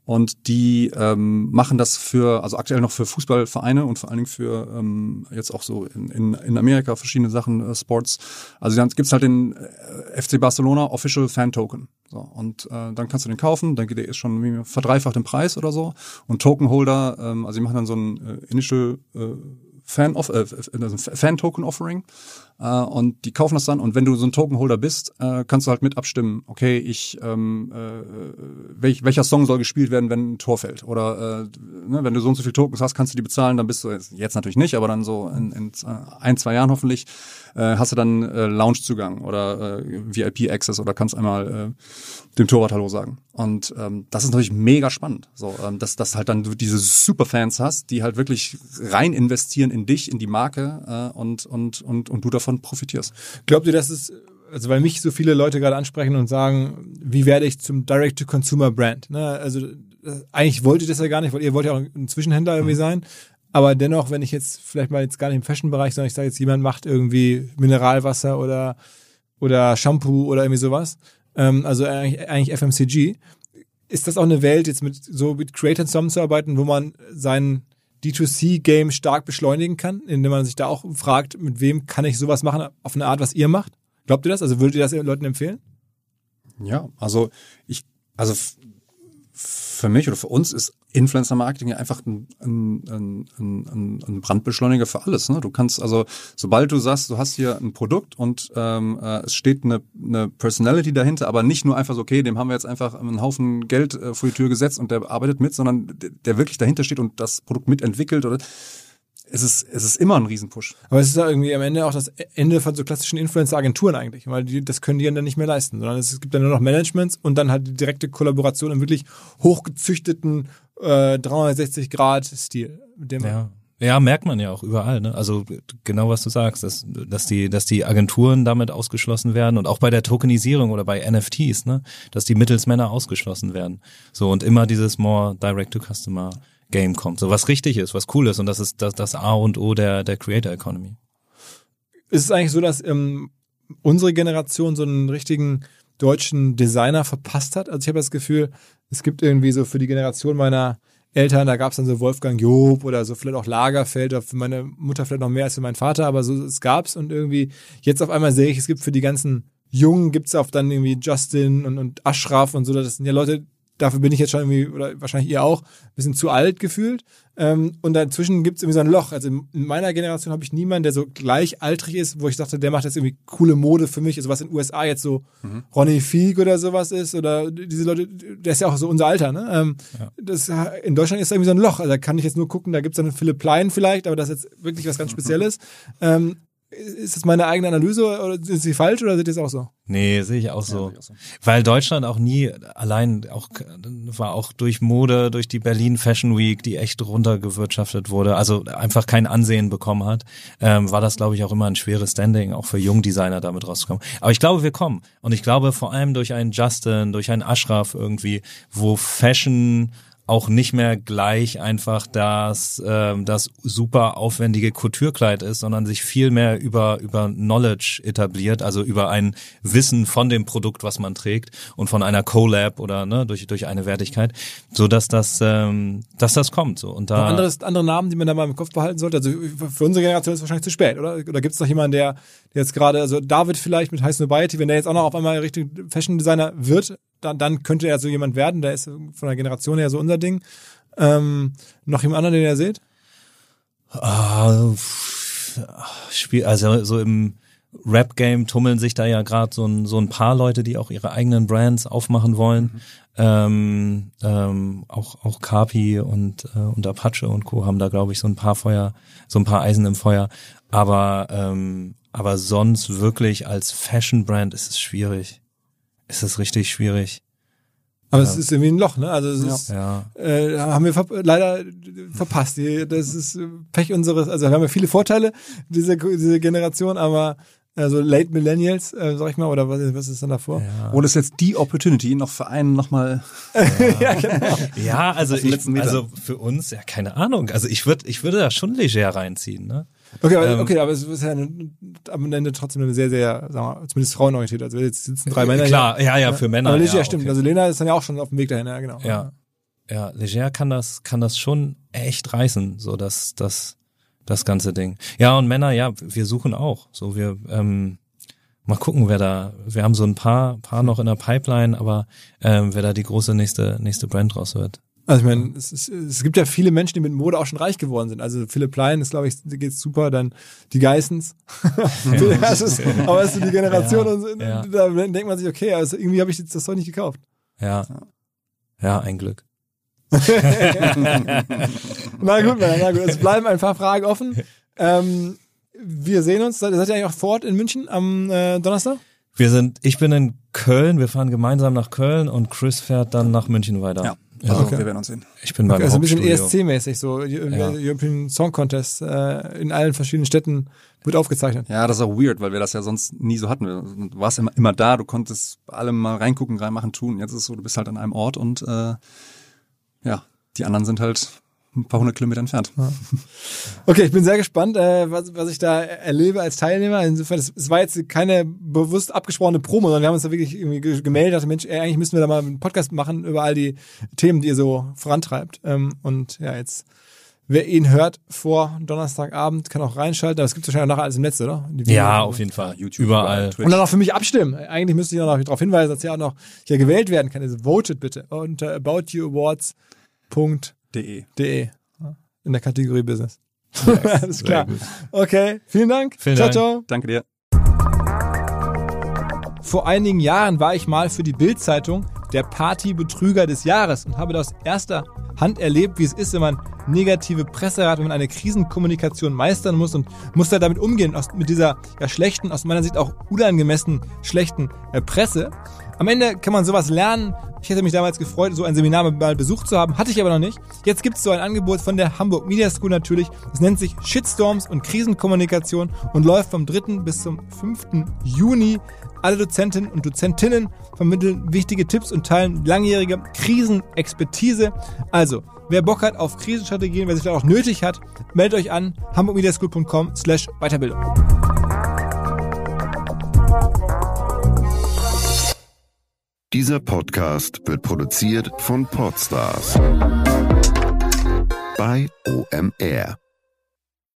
und die ähm, machen das für also aktuell noch für Fußballvereine und vor allen Dingen für ähm, jetzt auch so in, in, in Amerika verschiedene Sachen äh, Sports. Also dann gibt's halt den äh, FC Barcelona Official Fan Token. So, und äh, dann kannst du den kaufen, dann geht der ist schon verdreifacht im Preis oder so. Und Tokenholder, ähm, also die machen dann so ein äh, Initial äh, Fan of, äh, also Fan Token Offering äh, und die kaufen das dann und wenn du so ein Tokenholder bist, äh, kannst du halt mit abstimmen. Okay, ich ähm, äh, welch, welcher Song soll gespielt werden, wenn ein Tor fällt oder äh, ne, wenn du so und so viele Tokens hast, kannst du die bezahlen, dann bist du jetzt, jetzt natürlich nicht, aber dann so in, in äh, ein zwei Jahren hoffentlich äh, hast du dann äh, Loungezugang oder äh, VIP Access oder kannst einmal äh, dem Torwart Hallo sagen. Und ähm, das ist natürlich mega spannend, so ähm, dass dass halt dann du diese Superfans hast, die halt wirklich rein investieren in dich, in die Marke äh, und und und und du davon profitierst. Glaubt ihr, dass es, also weil mich so viele Leute gerade ansprechen und sagen, wie werde ich zum Direct-to-Consumer-Brand? Ne? Also äh, eigentlich wollt ihr das ja gar nicht, weil ihr wollt ja auch ein Zwischenhändler irgendwie sein. Aber dennoch, wenn ich jetzt vielleicht mal jetzt gar nicht im Fashion-Bereich, sondern ich sage jetzt, jemand macht irgendwie Mineralwasser oder, oder Shampoo oder irgendwie sowas, ähm, also eigentlich, eigentlich FMCG, ist das auch eine Welt, jetzt mit so mit Creators zusammenzuarbeiten, wo man seinen D2C-Game stark beschleunigen kann, indem man sich da auch fragt, mit wem kann ich sowas machen, auf eine Art, was ihr macht? Glaubt ihr das? Also würdet ihr das Leuten empfehlen? Ja, also ich, also für mich oder für uns ist Influencer-Marketing ja einfach ein, ein, ein, ein, ein Brandbeschleuniger für alles. Ne? Du kannst also, sobald du sagst, du hast hier ein Produkt und ähm, äh, es steht eine, eine Personality dahinter, aber nicht nur einfach so, okay, dem haben wir jetzt einfach einen Haufen Geld äh, vor die Tür gesetzt und der arbeitet mit, sondern der, der wirklich dahinter steht und das Produkt mitentwickelt oder es ist, es ist immer ein Riesenpush. Aber es ist ja irgendwie am Ende auch das Ende von so klassischen Influencer-Agenturen eigentlich, weil die, das können die dann nicht mehr leisten, sondern es gibt dann nur noch Managements und dann halt die direkte Kollaboration im wirklich hochgezüchteten äh, 360-Grad-Stil. Mit dem Ja. Ja, merkt man ja auch überall, ne? Also genau was du sagst, dass, dass die, dass die Agenturen damit ausgeschlossen werden und auch bei der Tokenisierung oder bei NFTs, ne, dass die Mittelsmänner ausgeschlossen werden. So und immer dieses more direct to customer Game kommt. So was richtig ist, was cool ist und das ist das, das A und O der, der Creator Economy. Ist es eigentlich so, dass ähm, unsere Generation so einen richtigen deutschen Designer verpasst hat? Also ich habe das Gefühl, es gibt irgendwie so für die Generation meiner Eltern, da gab es dann so Wolfgang Job oder so vielleicht auch Lagerfeld, oder für meine Mutter vielleicht noch mehr als für meinen Vater, aber so es gab's und irgendwie jetzt auf einmal sehe ich, es gibt für die ganzen Jungen gibt's auch dann irgendwie Justin und, und Ashraf und so, das sind ja Leute, dafür bin ich jetzt schon irgendwie, oder wahrscheinlich ihr auch, ein bisschen zu alt gefühlt. Ähm, und dazwischen gibt's irgendwie so ein Loch. Also in meiner Generation habe ich niemanden, der so gleichaltrig ist, wo ich dachte, der macht jetzt irgendwie coole Mode für mich. Also was in den USA jetzt so Ronny Fieg oder sowas ist, oder diese Leute, der ist ja auch so unser Alter, ne? Ähm, das, in Deutschland ist da irgendwie so ein Loch. Also da kann ich jetzt nur gucken, da gibt's dann Philipp Plein vielleicht, aber das ist jetzt wirklich was ganz Spezielles. Ähm, ist das meine eigene Analyse oder ist sie falsch oder seht ihr es auch so? Nee, sehe ich auch so. sehe ich auch so. Weil Deutschland auch nie allein auch war auch durch Mode, durch die Berlin Fashion Week, die echt runtergewirtschaftet wurde, also einfach kein Ansehen bekommen hat, ähm, war das glaube ich auch immer ein schweres Standing, auch für Jungdesigner damit rauszukommen. Aber ich glaube, wir kommen und ich glaube vor allem durch einen Justin, durch einen Ashraf irgendwie, wo Fashion auch nicht mehr gleich einfach das, ähm, das super aufwendige Couture-Kleid ist, sondern sich viel mehr über, über Knowledge etabliert, also über ein Wissen von dem Produkt, was man trägt und von einer Collab oder ne, durch, durch eine Wertigkeit, so dass das, ähm, dass das kommt. So. Und da, anderes, andere Namen, die man da mal im Kopf behalten sollte? Also für unsere Generation ist es wahrscheinlich zu spät, oder? Oder gibt es noch jemanden, der, jetzt gerade, also David vielleicht mit High Snobiety, wenn der jetzt auch noch auf einmal richtig Fashion Designer wird, dann, dann könnte er so jemand werden, der ist von der Generation her so unser Ding. Ähm, noch jemand anderen, den ihr seht? Ah, Spiel, also so im Rap-Game tummeln sich da ja gerade so ein, so ein paar Leute, die auch ihre eigenen Brands aufmachen wollen. Ähm, ähm, auch auch Kapi und äh, und Apache und Co haben da glaube ich so ein paar Feuer, so ein paar Eisen im Feuer. Aber ähm, aber sonst wirklich als Fashion-Brand ist es schwierig. Ist es richtig schwierig. Aber es ist irgendwie ein Loch, ne? Also es ist, Ja. äh, haben wir ver leider verpasst. Das ist Pech unseres, also wir haben ja viele Vorteile, diese, diese Generation, aber also Late Millennials, äh, sag ich mal, oder was, was ist dann davor? Und es ist jetzt die Opportunity, noch für einen nochmal ja genau. Ja, also ich, also für uns ja keine Ahnung. Also ich würde ich würde da schon leger reinziehen, ne? Okay, aber, Ähm, okay, aber es ist ja eine, am Ende trotzdem eine sehr, sehr, sagen wir, mal, zumindest frauenorientiert. Also jetzt sitzen drei Männer. Klar, ja, ja, für Männer. Aber Leger, ja, stimmt. okay. Also Lena ist dann ja auch schon auf dem Weg dahin, ja, genau. Ja. Ja, leger kann das, kann das schon echt reißen, so das, das, das ganze Ding. Ja, und Männer, ja, wir suchen auch. So, wir, ähm, mal gucken, wer da, wir haben so ein paar, paar noch in der Pipeline, aber ähm, wer da die große nächste, nächste Brand draus wird. Also ich meine, es, ist, es gibt ja viele Menschen, die mit Mode auch schon reich geworden sind. Also Philipp Plein ist, glaube ich, geht's super. Dann die Geissens. das ist, aber es ist die Generation Ja, und so, ja. da denkt man sich, okay, also irgendwie habe ich jetzt das doch nicht gekauft. Ja. Ja, ein Glück. Na gut, Männer, na gut. Es bleiben ein paar Fragen offen. Ähm, wir sehen uns. Seid seid ihr eigentlich auch vor Ort in München am äh, Donnerstag? Wir sind, ich bin in Köln, wir fahren gemeinsam nach Köln und Chris fährt dann nach München weiter. Ja, Ja, also okay. wir werden uns sehen. Ich bin beim Also ein bisschen. ESC-mäßig, so Ja. European Song Contest äh, in allen verschiedenen Städten wird aufgezeichnet. Ja, das ist auch weird, weil wir das ja sonst nie so hatten. Du warst immer, immer da, du konntest bei allem mal reingucken, reinmachen, tun. Jetzt ist es so, du bist halt an einem Ort und äh, ja, die anderen sind halt ein paar hundert Kilometer entfernt. Okay, ich bin sehr gespannt, äh, was, was ich da erlebe als Teilnehmer. Insofern, es, es war jetzt keine bewusst abgesprochene Promo, sondern wir haben uns da wirklich irgendwie ge- gemeldet, dachte, Mensch, ey, eigentlich müssen wir da mal einen Podcast machen über all die Themen, die ihr so vorantreibt. Ähm, und ja, jetzt wer ihn hört vor Donnerstagabend, kann auch reinschalten. Aber es gibt wahrscheinlich auch nachher alles im Netz, oder? Die Ja, auf jeden Fall. YouTube, Überall. Twitch. Und dann auch für mich abstimmen. Eigentlich müsste ich auch noch darauf hinweisen, dass ja auch noch hier gewählt werden kann. Also votet bitte unter aboutyouawards.de De. in der Kategorie Business. Alles klar. Okay, vielen Dank. Vielen ciao, Dank. ciao. Danke dir. Vor einigen Jahren war ich mal für die Bild-Zeitung der Partybetrüger des Jahres und habe aus erster Hand erlebt, wie es ist, wenn man negative Presse hat, wenn man eine Krisenkommunikation meistern muss und muss da damit umgehen, aus, mit dieser ja, schlechten, aus meiner Sicht auch unangemessen schlechten äh, Presse. Am Ende kann man sowas lernen. Ich hätte mich damals gefreut, so ein Seminar mal besucht zu haben, hatte ich aber noch nicht. Jetzt gibt es so ein Angebot von der Hamburg Media School natürlich. Das nennt sich Shitstorms und Krisenkommunikation und läuft vom 3. bis zum 5. Juni. Alle Dozentinnen und Dozentinnen vermitteln wichtige Tipps und teilen langjährige Krisenexpertise. Also, wer Bock hat auf Krisenstrategien, wer sich vielleicht auch nötig hat, meldet euch an hamburgmediaschool.com slash Weiterbildung. Dieser Podcast wird produziert von Podstars bei OMR.